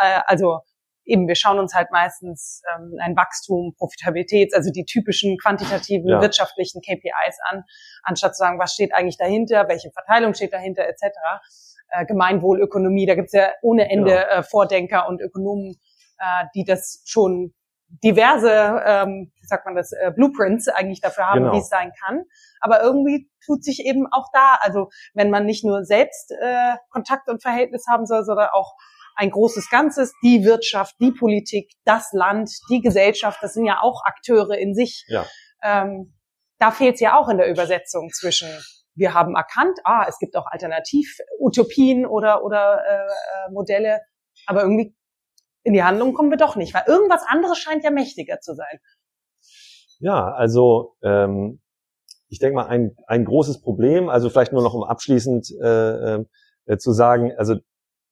äh, also eben, wir schauen uns halt meistens ähm, ein Wachstum, Profitabilität, also die typischen quantitativen ja. wirtschaftlichen KPIs an, anstatt zu sagen, was steht eigentlich dahinter, welche Verteilung steht dahinter, etc. Äh, Gemeinwohlökonomie, da gibt's ja ohne Ende ja. Äh, Vordenker und Ökonomen, äh, die das schon diverse, ähm, wie sagt man das, äh, Blueprints eigentlich dafür haben, genau. wie es sein kann. Aber irgendwie tut sich eben auch da, also wenn man nicht nur selbst äh, Kontakt und Verhältnis haben soll, sondern auch ein großes Ganzes, die Wirtschaft, die Politik, das Land, die Gesellschaft, das sind ja auch Akteure in sich. Ja. Ähm, da fehlt es ja auch in der Übersetzung zwischen wir haben erkannt, ah, es gibt auch Alternativ-Utopien oder, oder äh, äh, Modelle, aber irgendwie in die Handlung kommen wir doch nicht, weil irgendwas anderes scheint ja mächtiger zu sein. Ja, also ähm, ich denke mal, ein, ein großes Problem, also vielleicht nur noch um abschließend äh, äh, zu sagen, also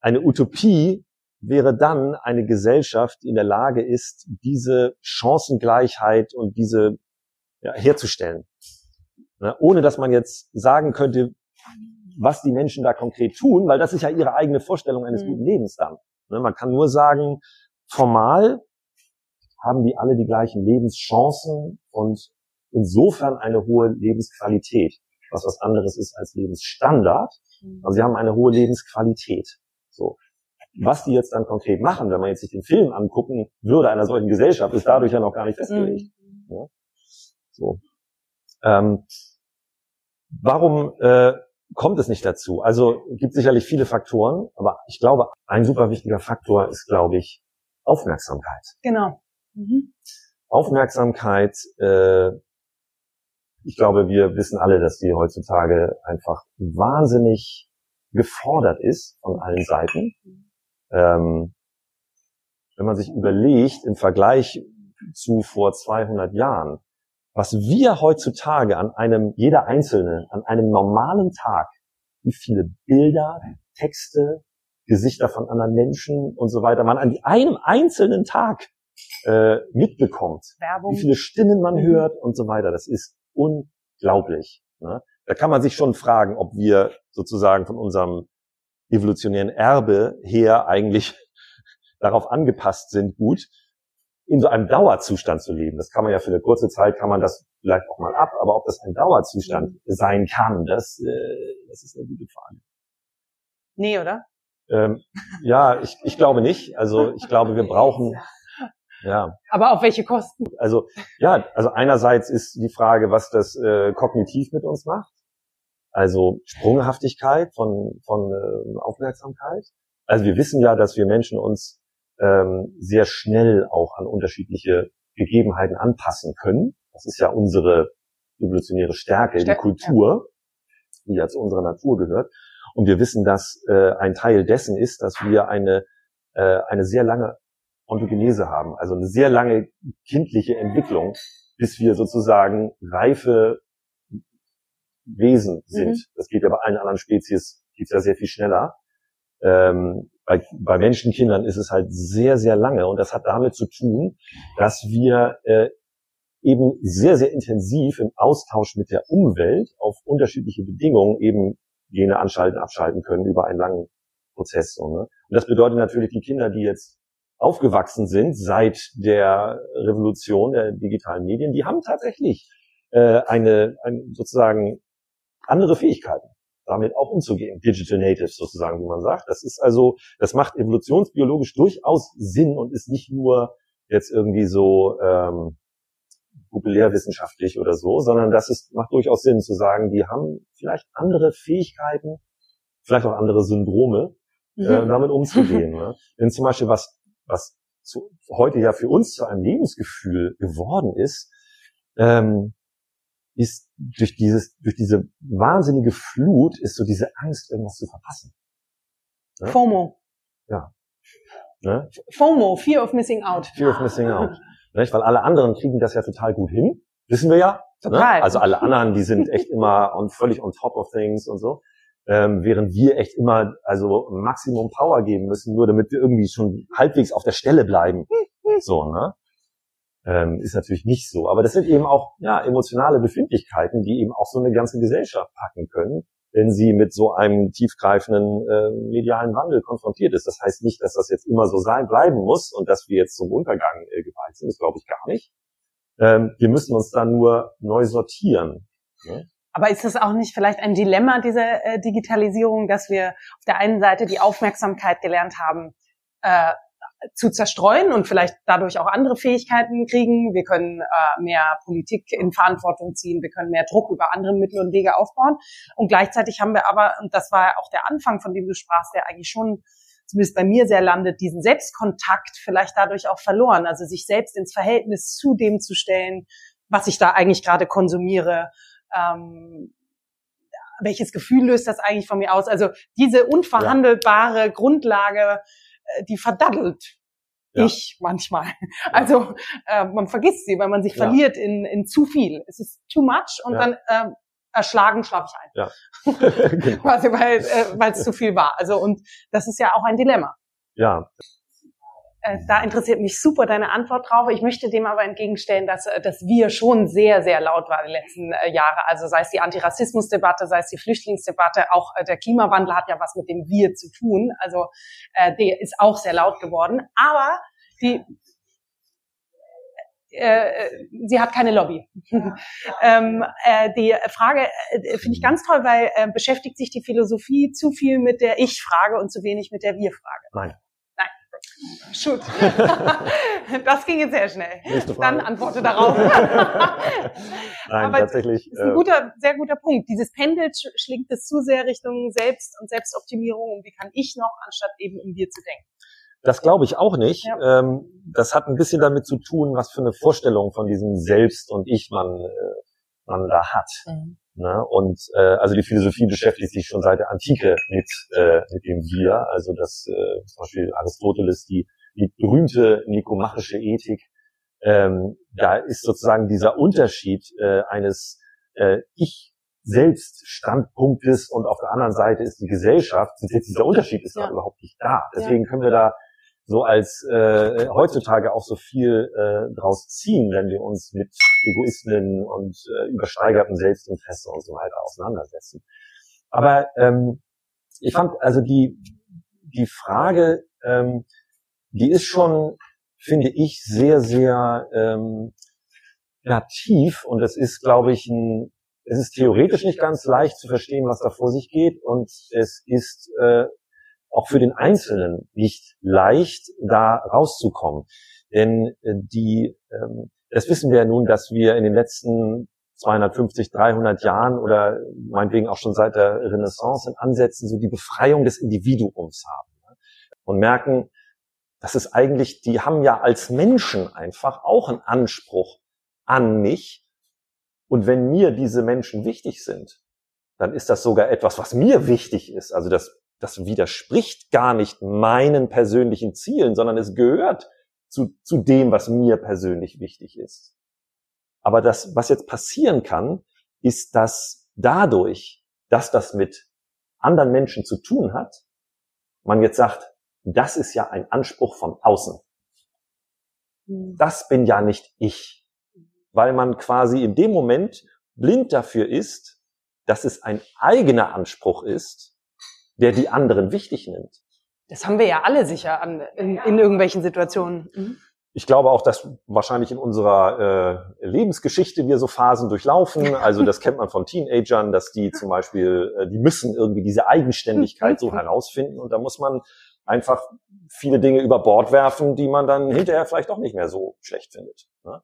eine Utopie wäre dann eine Gesellschaft, die in der Lage ist, diese Chancengleichheit und diese ja, herzustellen. Ne? Ohne dass man jetzt sagen könnte, was die Menschen da konkret tun, weil das ist ja ihre eigene Vorstellung eines mhm. guten Lebens dann. Ne? Man kann nur sagen, formal haben die alle die gleichen Lebenschancen und insofern eine hohe Lebensqualität, was was anderes ist als Lebensstandard. Also sie haben eine hohe Lebensqualität. So. Was die jetzt dann konkret machen, wenn man jetzt sich den Film angucken würde einer solchen Gesellschaft, ist dadurch ja noch gar nicht festgelegt. Mhm. Ja? So. Ähm, warum äh, kommt es nicht dazu? Also gibt sicherlich viele Faktoren, aber ich glaube, ein super wichtiger Faktor ist, glaube ich, Aufmerksamkeit. Genau. Mhm. Aufmerksamkeit, äh, ich glaube, wir wissen alle, dass die heutzutage einfach wahnsinnig gefordert ist von allen Seiten. Ähm, wenn man sich überlegt, im Vergleich zu vor 200 Jahren, was wir heutzutage an einem, jeder Einzelne, an einem normalen Tag, wie viele Bilder, Texte, Gesichter von anderen Menschen und so weiter man an einem einzelnen Tag äh, mitbekommt, Werbung. wie viele Stimmen man mhm. hört und so weiter, das ist unglaublich. Ne? Da kann man sich schon fragen, ob wir sozusagen von unserem evolutionären Erbe her eigentlich darauf angepasst sind, gut in so einem Dauerzustand zu leben. Das kann man ja für eine kurze Zeit, kann man das vielleicht auch mal ab, aber ob das ein Dauerzustand sein kann, das, äh, das ist eine gute Frage. Nee, oder? Ähm, ja, ich, ich glaube nicht. Also ich glaube, wir brauchen ja. Aber auf welche Kosten? Also ja, also einerseits ist die Frage, was das äh, kognitiv mit uns macht. Also Sprunghaftigkeit von, von äh, Aufmerksamkeit. Also wir wissen ja, dass wir Menschen uns ähm, sehr schnell auch an unterschiedliche Gegebenheiten anpassen können. Das ist ja unsere evolutionäre Stärke, Stärke die Kultur, ja. die ja zu unserer Natur gehört. Und wir wissen, dass äh, ein Teil dessen ist, dass wir eine, äh, eine sehr lange Ontogenese haben, also eine sehr lange kindliche Entwicklung, bis wir sozusagen reife Wesen sind. Mhm. Das geht ja bei allen anderen Spezies geht's ja sehr viel schneller. Ähm, bei, bei Menschenkindern ist es halt sehr, sehr lange und das hat damit zu tun, dass wir äh, eben sehr, sehr intensiv im Austausch mit der Umwelt auf unterschiedliche Bedingungen eben Gene anschalten, abschalten können über einen langen Prozess. So, ne? Und das bedeutet natürlich, die Kinder, die jetzt aufgewachsen sind seit der Revolution der digitalen Medien, die haben tatsächlich äh, eine, eine sozusagen andere Fähigkeiten. Damit auch umzugehen. Digital Natives sozusagen, wie man sagt. Das ist also, das macht evolutionsbiologisch durchaus Sinn und ist nicht nur jetzt irgendwie so ähm, populärwissenschaftlich oder so, sondern das ist, macht durchaus Sinn zu sagen, die haben vielleicht andere Fähigkeiten, vielleicht auch andere Syndrome, äh, mhm. damit umzugehen. ne? Denn zum Beispiel was, was zu, heute ja für uns zu einem Lebensgefühl geworden ist, ähm, ist durch dieses, durch diese wahnsinnige Flut ist so diese Angst, irgendwas zu verpassen. Ne? FOMO. Ja. Ne? FOMO, Fear of Missing Out. Fear of Missing Out. Nicht? Weil alle anderen kriegen das ja total gut hin. Wissen wir ja. Total. Ne? Also alle anderen, die sind echt immer on, völlig on top of things und so. Ähm, während wir echt immer also Maximum Power geben müssen, nur damit wir irgendwie schon halbwegs auf der Stelle bleiben. So, ne? Ähm, ist natürlich nicht so. Aber das sind eben auch ja, emotionale Befindlichkeiten, die eben auch so eine ganze Gesellschaft packen können, wenn sie mit so einem tiefgreifenden äh, medialen Wandel konfrontiert ist. Das heißt nicht, dass das jetzt immer so sein bleiben muss und dass wir jetzt zum Untergang äh, geweiht sind. Das glaube ich gar nicht. Ähm, wir müssen uns dann nur neu sortieren. Ne? Aber ist das auch nicht vielleicht ein Dilemma dieser äh, Digitalisierung, dass wir auf der einen Seite die Aufmerksamkeit gelernt haben, äh, zu zerstreuen und vielleicht dadurch auch andere Fähigkeiten kriegen. Wir können äh, mehr Politik in Verantwortung ziehen, wir können mehr Druck über andere Mittel und Wege aufbauen. Und gleichzeitig haben wir aber, und das war auch der Anfang, von dem du sprachst, der eigentlich schon zumindest bei mir sehr landet, diesen Selbstkontakt vielleicht dadurch auch verloren. Also sich selbst ins Verhältnis zu dem zu stellen, was ich da eigentlich gerade konsumiere. Ähm, welches Gefühl löst das eigentlich von mir aus? Also diese unverhandelbare ja. Grundlage die verdaddelt ja. ich manchmal. Also äh, man vergisst sie, weil man sich ja. verliert in, in zu viel. Es ist too much und ja. dann äh, erschlagen schlafe ich ein. Ja. Quasi, weil äh, weil es zu viel war. Also und das ist ja auch ein Dilemma. Ja, äh, da interessiert mich super deine Antwort drauf. Ich möchte dem aber entgegenstellen, dass, äh, dass wir schon sehr, sehr laut waren die letzten äh, Jahre. Also sei es die Antirassismusdebatte, sei es die Flüchtlingsdebatte, auch der Klimawandel hat ja was mit dem Wir zu tun. Also äh, der ist auch sehr laut geworden. Aber die äh, sie hat keine Lobby. ähm, äh, die Frage äh, finde ich ganz toll, weil äh, beschäftigt sich die Philosophie zu viel mit der Ich-Frage und zu wenig mit der Wir-Frage. Nein. Shoot. Das ging jetzt sehr schnell. Dann antworte darauf. Nein, Aber tatsächlich. Das ist ein äh, guter, sehr guter Punkt. Dieses Pendel schlingt es zu sehr Richtung Selbst und Selbstoptimierung. Und wie kann ich noch, anstatt eben im Wir zu denken? Das glaube ich auch nicht. Ja. Ähm, das hat ein bisschen damit zu tun, was für eine Vorstellung von diesem Selbst und Ich man, äh, man da hat. Mhm. Ne? Und äh, also die Philosophie beschäftigt sich schon seit der Antike mit, äh, mit dem Wir. Also das äh, zum Beispiel Aristoteles, die, die berühmte nikomachische Ethik, ähm, da ist sozusagen dieser Unterschied äh, eines äh, Ich selbst Standpunktes und auf der anderen Seite ist die Gesellschaft, dieser Unterschied ist ja. da überhaupt nicht da. Deswegen können wir da so als äh, heutzutage auch so viel äh, draus ziehen, wenn wir uns mit Egoismen und äh, übersteigerten Selbstinteresse und so weiter auseinandersetzen. Aber ähm, ich fand also die die Frage, ähm, die ist schon, finde ich, sehr sehr ähm, ja, tief und es ist, glaube ich, ein es ist theoretisch nicht ganz leicht zu verstehen, was da vor sich geht und es ist äh, auch für den Einzelnen nicht leicht, da rauszukommen. Denn äh, die, ähm, das wissen wir ja nun, dass wir in den letzten 250, 300 Jahren oder meinetwegen auch schon seit der Renaissance in Ansätzen so die Befreiung des Individuums haben. Ne? Und merken, dass es eigentlich, die haben ja als Menschen einfach auch einen Anspruch an mich. Und wenn mir diese Menschen wichtig sind, dann ist das sogar etwas, was mir wichtig ist. Also das das widerspricht gar nicht meinen persönlichen Zielen, sondern es gehört zu, zu dem, was mir persönlich wichtig ist. Aber das, was jetzt passieren kann, ist, dass dadurch, dass das mit anderen Menschen zu tun hat, man jetzt sagt, das ist ja ein Anspruch von außen. Hm. Das bin ja nicht ich. Weil man quasi in dem Moment blind dafür ist, dass es ein eigener Anspruch ist, der die anderen wichtig nimmt. Das haben wir ja alle sicher an, in, in irgendwelchen Situationen. Mhm. ich glaube auch, dass wahrscheinlich in unserer äh, Lebensgeschichte wir so Phasen durchlaufen. Also das kennt man von Teenagern, dass die zum Beispiel, äh, die müssen irgendwie diese Eigenständigkeit so herausfinden und da muss man einfach viele Dinge über Bord werfen, die man dann hinterher vielleicht auch nicht mehr so schlecht findet. Ne?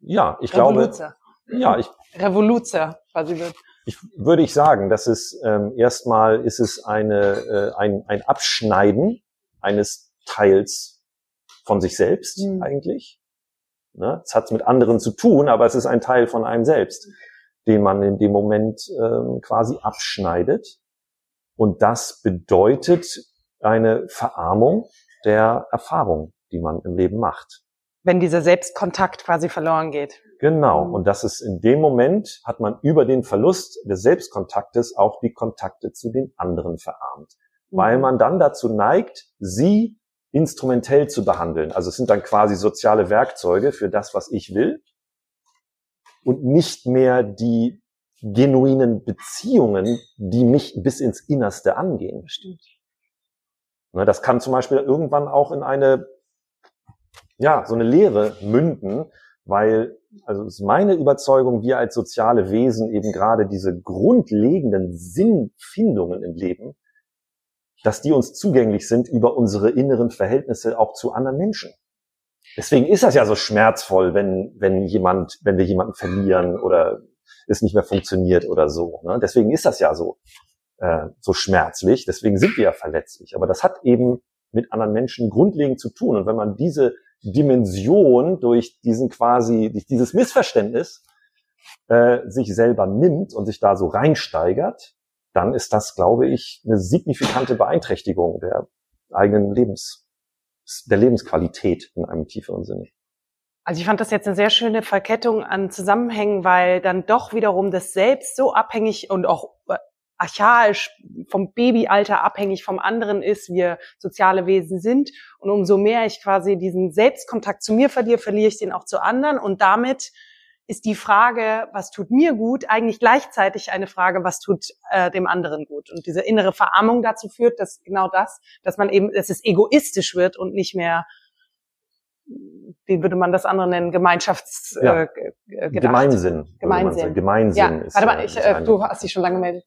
Ja, ich Revoluzer. glaube, ja, ich Revoluzer quasi wird. Ich würde ich sagen, dass es ähm, erstmal ist es eine äh, ein, ein Abschneiden eines Teils von sich selbst mhm. eigentlich. Ne? Es hat mit anderen zu tun, aber es ist ein Teil von einem selbst, den man in dem Moment ähm, quasi abschneidet. Und das bedeutet eine Verarmung der Erfahrung, die man im Leben macht. Wenn dieser Selbstkontakt quasi verloren geht. Genau. Mhm. Und das ist in dem Moment, hat man über den Verlust des Selbstkontaktes auch die Kontakte zu den anderen verarmt. Mhm. Weil man dann dazu neigt, sie instrumentell zu behandeln. Also es sind dann quasi soziale Werkzeuge für das, was ich will und nicht mehr die genuinen Beziehungen, die mich bis ins Innerste angehen. Bestimmt. Das kann zum Beispiel irgendwann auch in eine, ja, so eine Lehre münden, weil, also ist meine Überzeugung, wir als soziale Wesen eben gerade diese grundlegenden Sinnfindungen im Leben dass die uns zugänglich sind über unsere inneren Verhältnisse auch zu anderen Menschen. Deswegen ist das ja so schmerzvoll, wenn, wenn jemand, wenn wir jemanden verlieren oder es nicht mehr funktioniert oder so. Ne? Deswegen ist das ja so, äh, so schmerzlich. Deswegen sind wir ja verletzlich. Aber das hat eben mit anderen Menschen grundlegend zu tun. Und wenn man diese Dimension durch diesen quasi, durch dieses Missverständnis äh, sich selber nimmt und sich da so reinsteigert, dann ist das, glaube ich, eine signifikante Beeinträchtigung der eigenen Lebens, der Lebensqualität in einem tieferen Sinne. Also ich fand das jetzt eine sehr schöne Verkettung an Zusammenhängen, weil dann doch wiederum das Selbst so abhängig und auch archaisch vom Babyalter abhängig vom anderen ist, wir soziale Wesen sind. Und umso mehr ich quasi diesen Selbstkontakt zu mir verliere, verliere ich den auch zu anderen und damit ist die Frage, was tut mir gut, eigentlich gleichzeitig eine Frage, was tut äh, dem anderen gut. Und diese innere Verarmung dazu führt, dass genau das, dass man eben, dass es egoistisch wird und nicht mehr, wie würde man das andere nennen, Gemeinschafts ja. äh. Gemeinsinn. Gemeinsinn. Gemeinsinn. Ja, ist, warte mal, ich, äh, du hast dich schon lange gemeldet.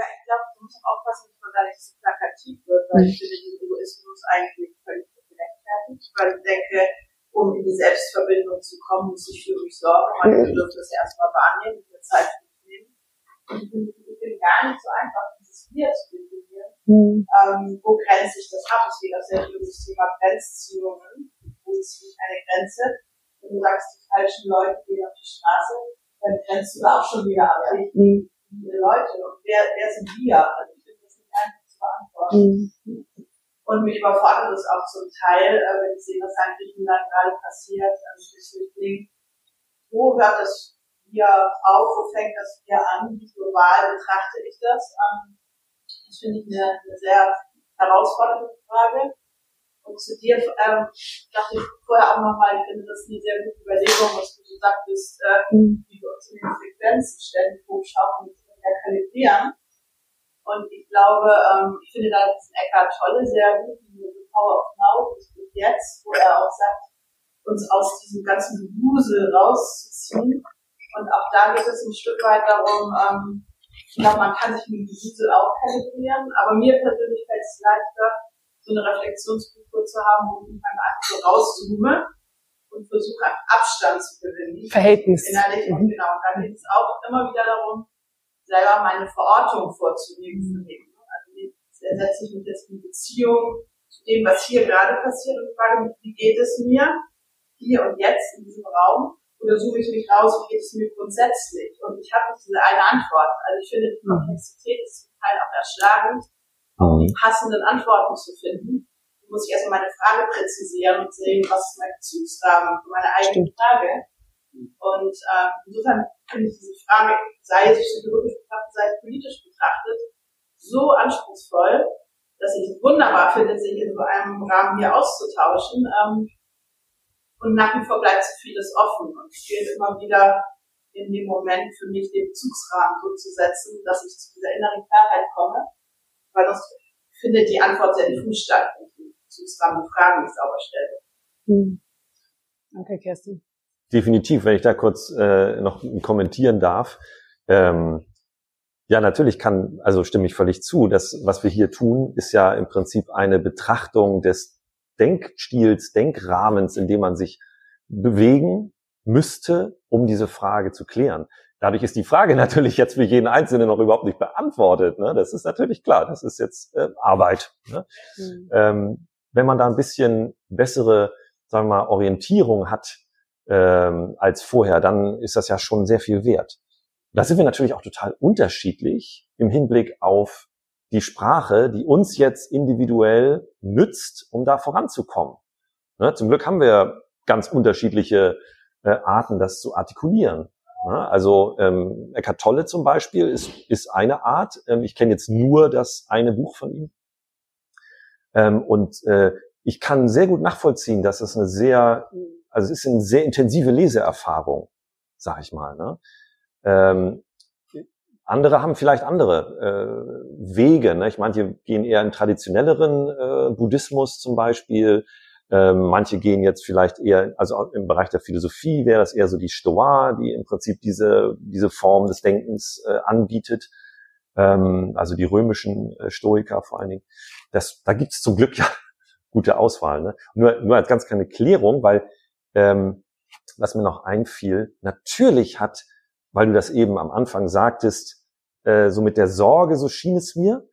Ja, ich glaube, du musst aufpassen, dass man da nicht so plakativ wird, weil mhm. ich finde den Egoismus eigentlich völlig gerechtfertigt, weil ich denke, um in die Selbstverbindung zu kommen, muss ich für mich sorgen. Meine Bedürfnisse erstmal wahrnehmen, mir Zeit nehmen. Und ich finde es gar nicht so einfach, dieses Wir zu definieren. Mhm. Ähm, wo grenze ich das ab? Es geht auch sehr viel um das Thema Grenzziehungen. Wo ziehe ich eine Grenze? Wenn du sagst, die falschen Leute gehen auf die Straße, dann grenzt du da auch schon wieder ab. Mhm. Viele Leute. Und wer, wer sind wir? Also ich finde das nicht einfach zu beantworten. Mhm. Und mich überfordert es auch zum Teil, äh, wenn ich sehe, was in Griechenland gerade passiert, durch Flüchtlinge. Wo hört das hier auf? Wo fängt das hier an? Wie global betrachte ich das? Ähm, das finde ich eine, eine sehr herausfordernde Frage. Und zu dir ähm, dachte ich vorher auch nochmal, ich finde das eine sehr gute Überlegung, was du so sagtest, äh, wie wir uns in den Frequenzen ständig hochschauen und kalibrieren. Und ich glaube, ähm, ich finde da diesen Eckhart Tolle sehr gut, diese Power of Now bis jetzt, wo er auch sagt, uns aus diesem ganzen Gewusel rauszuziehen. Und auch da geht es ein Stück weit darum, ähm, ich glaube, man kann sich mit dem Gewusel auch kalibrieren, aber mir persönlich fällt es leichter, so eine Reflexionskultur zu haben, wo ich einfach so rauszoome und versuche, Abstand zu gewinnen. Verhältnis. Innerlich, mhm. genau. Und dann geht es auch immer wieder darum, selber meine Verortung vorzunehmen mich. Also setze ich mich jetzt in Beziehung zu dem, was hier gerade passiert und frage mich, wie geht es mir hier und jetzt in diesem Raum? Oder suche ich mich raus, wie geht es mir grundsätzlich? Und ich habe nicht diese eine Antwort. Also ich finde, die Komplexität ist zum Teil auch erschlagend, um die passenden Antworten zu finden. Muss ich erstmal meine Frage präzisieren und sehen, was ist mein Bezugsrahmen für meine eigene Frage. Und äh, insofern finde ich diese Frage, sei es psychologisch betrachtet, sei es politisch betrachtet, so anspruchsvoll, dass ich es wunderbar finde, sich in so einem Rahmen hier auszutauschen. Ähm, und nach wie vor bleibt so vieles offen. Und es gilt immer wieder in dem Moment für mich den Bezugsrahmen so zu setzen, dass ich zu dieser inneren Klarheit komme. Weil sonst findet die Antwort sehr diffus statt, wenn ich den Bezugsrahmen die Fragen nicht sauber stelle. Hm. Danke, Kerstin. Definitiv, wenn ich da kurz äh, noch kommentieren darf. Ähm, ja, natürlich kann, also stimme ich völlig zu. Das, was wir hier tun, ist ja im Prinzip eine Betrachtung des Denkstils, Denkrahmens, in dem man sich bewegen müsste, um diese Frage zu klären. Dadurch ist die Frage natürlich jetzt für jeden Einzelnen noch überhaupt nicht beantwortet. Ne? Das ist natürlich klar, das ist jetzt äh, Arbeit. Ne? Mhm. Ähm, wenn man da ein bisschen bessere, sagen wir mal, Orientierung hat ähm, als vorher, dann ist das ja schon sehr viel wert. Da sind wir natürlich auch total unterschiedlich im Hinblick auf die Sprache, die uns jetzt individuell nützt, um da voranzukommen. Ne? Zum Glück haben wir ganz unterschiedliche äh, Arten, das zu artikulieren. Ja, also ähm, Eckhart Tolle zum Beispiel ist, ist eine Art. Ähm, ich kenne jetzt nur das eine Buch von ihm. Ähm, und äh, ich kann sehr gut nachvollziehen, dass es eine sehr, also es ist eine sehr intensive Leseerfahrung, sag ich mal. Ne? Ähm, andere haben vielleicht andere äh, Wege. Ne? Ich manche gehen eher in traditionelleren äh, Buddhismus zum Beispiel. Ähm, manche gehen jetzt vielleicht eher, also im Bereich der Philosophie wäre das eher so die Stoa, die im Prinzip diese, diese Form des Denkens äh, anbietet. Ähm, also die römischen äh, Stoiker vor allen Dingen. Das, da gibt es zum Glück ja gute Auswahl. Ne? Nur, nur als ganz kleine Klärung, weil ähm, was mir noch einfiel, natürlich hat, weil du das eben am Anfang sagtest, äh, so mit der Sorge, so schien es mir,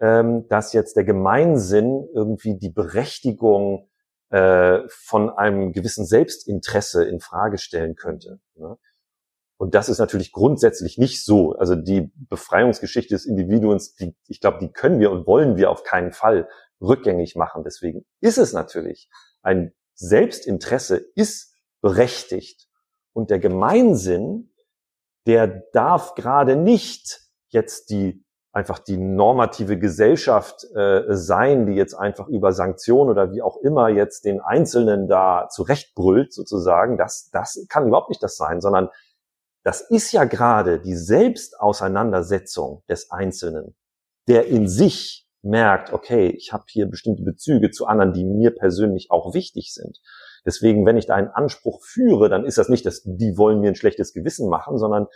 ähm, dass jetzt der Gemeinsinn irgendwie die Berechtigung äh, von einem gewissen Selbstinteresse in Frage stellen könnte. Ne? Und das ist natürlich grundsätzlich nicht so. Also die Befreiungsgeschichte des Individuums, die, ich glaube, die können wir und wollen wir auf keinen Fall rückgängig machen. Deswegen ist es natürlich ein Selbstinteresse ist berechtigt. Und der Gemeinsinn, der darf gerade nicht jetzt die einfach die normative Gesellschaft äh, sein, die jetzt einfach über Sanktionen oder wie auch immer jetzt den Einzelnen da zurechtbrüllt sozusagen, das, das kann überhaupt nicht das sein, sondern das ist ja gerade die Selbstauseinandersetzung des Einzelnen, der in sich merkt, okay, ich habe hier bestimmte Bezüge zu anderen, die mir persönlich auch wichtig sind. Deswegen, wenn ich da einen Anspruch führe, dann ist das nicht, dass die wollen mir ein schlechtes Gewissen machen, sondern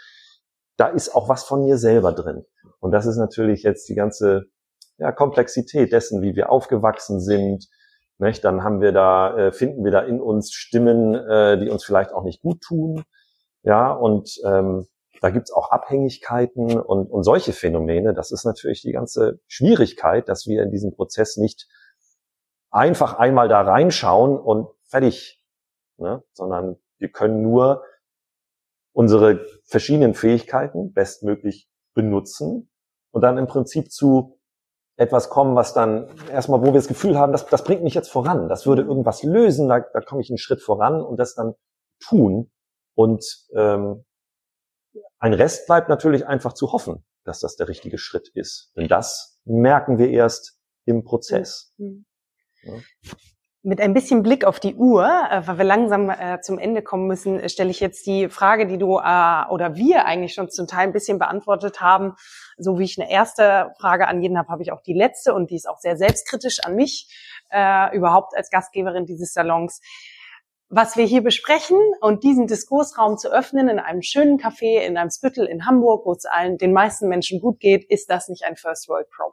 da ist auch was von mir selber drin. Und das ist natürlich jetzt die ganze ja, Komplexität dessen, wie wir aufgewachsen sind. Nicht? Dann haben wir da, äh, finden wir da in uns Stimmen, äh, die uns vielleicht auch nicht gut tun. Ja, und ähm, da gibt's auch Abhängigkeiten und, und solche Phänomene. Das ist natürlich die ganze Schwierigkeit, dass wir in diesem Prozess nicht einfach einmal da reinschauen und fertig, ne? sondern wir können nur unsere verschiedenen Fähigkeiten bestmöglich benutzen und dann im Prinzip zu etwas kommen, was dann erstmal, wo wir das Gefühl haben, das, das bringt mich jetzt voran, das würde irgendwas lösen, da, da komme ich einen Schritt voran und das dann tun. Und ähm, ein Rest bleibt natürlich einfach zu hoffen, dass das der richtige Schritt ist. Denn das merken wir erst im Prozess. Mhm. Ja. Mit ein bisschen Blick auf die Uhr, äh, weil wir langsam äh, zum Ende kommen müssen, äh, stelle ich jetzt die Frage, die du äh, oder wir eigentlich schon zum Teil ein bisschen beantwortet haben. So wie ich eine erste Frage an jeden habe, habe ich auch die letzte und die ist auch sehr selbstkritisch an mich, äh, überhaupt als Gastgeberin dieses Salons. Was wir hier besprechen und diesen Diskursraum zu öffnen in einem schönen Café in einem Spüttel in Hamburg, wo es allen den meisten Menschen gut geht, ist das nicht ein First World Problem?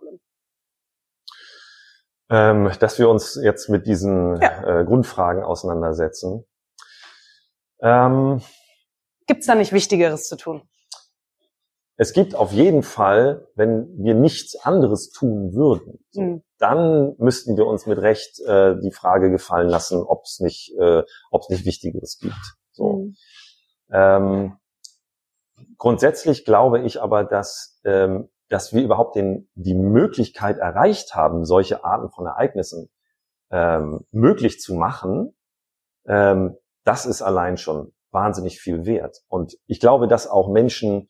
Ähm, dass wir uns jetzt mit diesen ja. äh, Grundfragen auseinandersetzen. Ähm, Gibt es da nicht Wichtigeres zu tun? Es gibt auf jeden Fall, wenn wir nichts anderes tun würden, so, mhm. dann müssten wir uns mit Recht äh, die Frage gefallen lassen, ob es nicht, äh, ob es nicht Wichtigeres gibt. So. Mhm. Ähm, grundsätzlich glaube ich aber, dass ähm, dass wir überhaupt den, die Möglichkeit erreicht haben, solche Arten von Ereignissen ähm, möglich zu machen, ähm, das ist allein schon wahnsinnig viel wert. Und ich glaube, dass auch Menschen,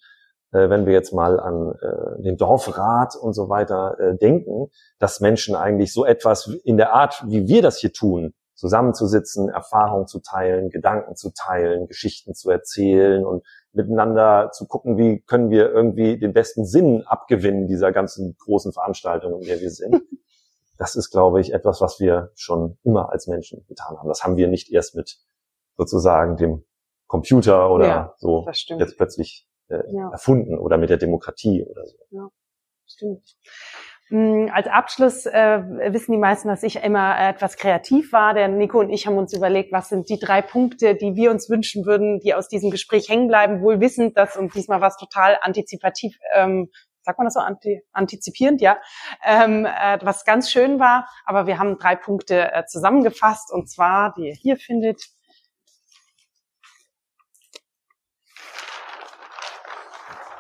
äh, wenn wir jetzt mal an äh, den Dorfrat und so weiter äh, denken, dass Menschen eigentlich so etwas in der Art, wie wir das hier tun, zusammenzusitzen, Erfahrungen zu teilen, Gedanken zu teilen, Geschichten zu erzählen und miteinander zu gucken, wie können wir irgendwie den besten Sinn abgewinnen dieser ganzen großen Veranstaltung, in der wir sind. Das ist, glaube ich, etwas, was wir schon immer als Menschen getan haben. Das haben wir nicht erst mit sozusagen dem Computer oder Ja, so jetzt plötzlich äh, Ja. erfunden oder mit der Demokratie oder so. Stimmt. Mm, Als Abschluss äh, wissen die meisten, dass ich immer etwas kreativ war. Der Nico und ich haben uns überlegt, was sind die drei Punkte, die wir uns wünschen würden, die aus diesem Gespräch hängen bleiben, wohl wissend, dass und diesmal was total antizipativ, ähm, sagt man das so, anti, antizipierend, ja, ähm, äh, was ganz schön war. Aber wir haben drei Punkte äh, zusammengefasst und zwar, die ihr hier findet.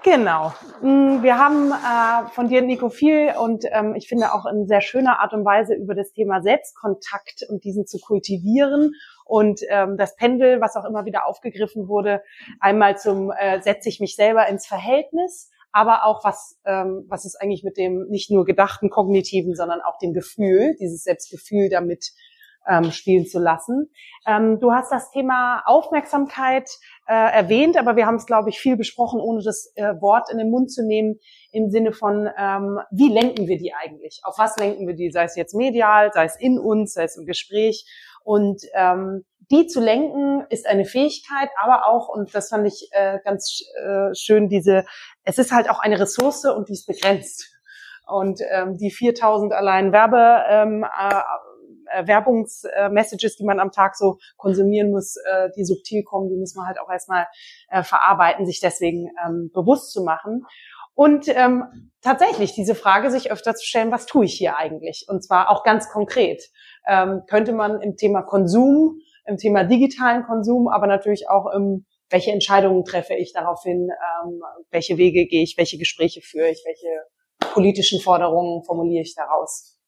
Genau. Mm, Wir haben äh, von dir, Nico, viel und ähm, ich finde auch in sehr schöner Art und Weise über das Thema Selbstkontakt und diesen zu kultivieren und ähm, das Pendel, was auch immer wieder aufgegriffen wurde, einmal zum äh, setze ich mich selber ins Verhältnis, aber auch was ähm, was ist eigentlich mit dem nicht nur gedachten kognitiven, sondern auch dem Gefühl, dieses Selbstgefühl damit ähm, spielen zu lassen. Ähm, du hast das Thema Aufmerksamkeit äh, erwähnt, aber wir haben es, glaube ich, viel besprochen, ohne das äh, Wort in den Mund zu nehmen, im Sinne von, ähm, wie lenken wir die eigentlich? Auf was lenken wir die? Sei es jetzt medial, sei es in uns, sei es im Gespräch. Und ähm, die zu lenken ist eine Fähigkeit, aber auch, und das fand ich äh, ganz äh, schön, diese, es ist halt auch eine Ressource und die ist begrenzt. Und ähm, die 4000 allein Werbe, ähm, äh, äh, Werbungsmessages, die man am Tag so konsumieren muss, äh, die subtil kommen, die muss man halt auch erstmal äh, verarbeiten, sich deswegen ähm, bewusst zu machen. Und ähm, tatsächlich diese Frage sich öfter zu stellen, was tue ich hier eigentlich? Und zwar auch ganz konkret. Ähm, könnte man im Thema Konsum, im Thema digitalen Konsum, aber natürlich auch im welche Entscheidungen treffe ich daraufhin, ähm, welche Wege gehe ich, welche Gespräche führe ich, welche politischen Forderungen formuliere ich daraus.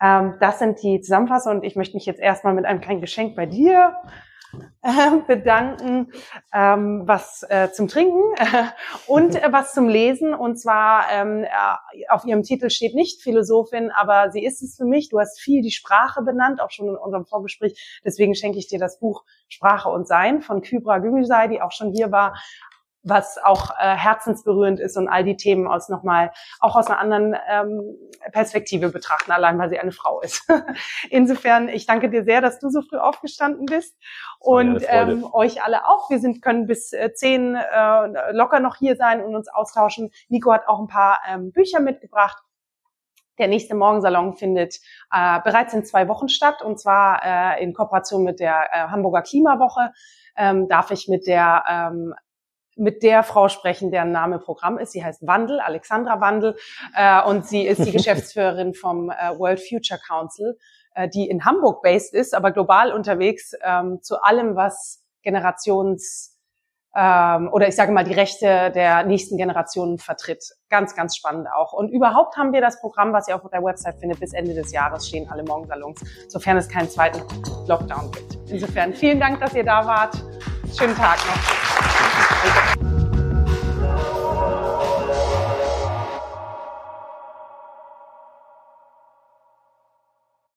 Ähm, das sind die Zusammenfassungen und ich möchte mich jetzt erstmal mit einem kleinen Geschenk bei dir äh, bedanken, ähm, was äh, zum Trinken und äh, was zum Lesen. Und zwar ähm, äh, auf ihrem Titel steht nicht Philosophin, aber sie ist es für mich. Du hast viel die Sprache benannt, auch schon in unserem Vorgespräch. Deswegen schenke ich dir das Buch Sprache und Sein von Kybra Gümüşay, die auch schon hier war was auch äh, herzensberührend ist und all die Themen aus nochmal auch aus einer anderen ähm, Perspektive betrachten, allein weil sie eine Frau ist. Insofern, ich danke dir sehr, dass du so früh aufgestanden bist und ähm, euch alle auch. Wir sind können bis äh, zehn äh, locker noch hier sein und uns austauschen. Nico hat auch ein paar ähm, Bücher mitgebracht. Der nächste Morgensalon findet äh, bereits in zwei Wochen statt und zwar äh, in Kooperation mit der äh, Hamburger Klimawoche. Ähm, darf ich mit der ähm, mit der Frau sprechen, deren Name Programm ist. Sie heißt Wandel, Alexandra Wandel, äh, und sie ist die Geschäftsführerin vom äh, World Future Council, äh, die in Hamburg based ist, aber global unterwegs ähm, zu allem, was Generations ähm, oder ich sage mal die Rechte der nächsten Generationen vertritt. Ganz, ganz spannend auch. Und überhaupt haben wir das Programm, was ihr auf der Website findet, bis Ende des Jahres stehen alle Morgensalons, sofern es keinen zweiten Lockdown gibt. Insofern vielen Dank, dass ihr da wart. Schönen Tag noch. Thank you.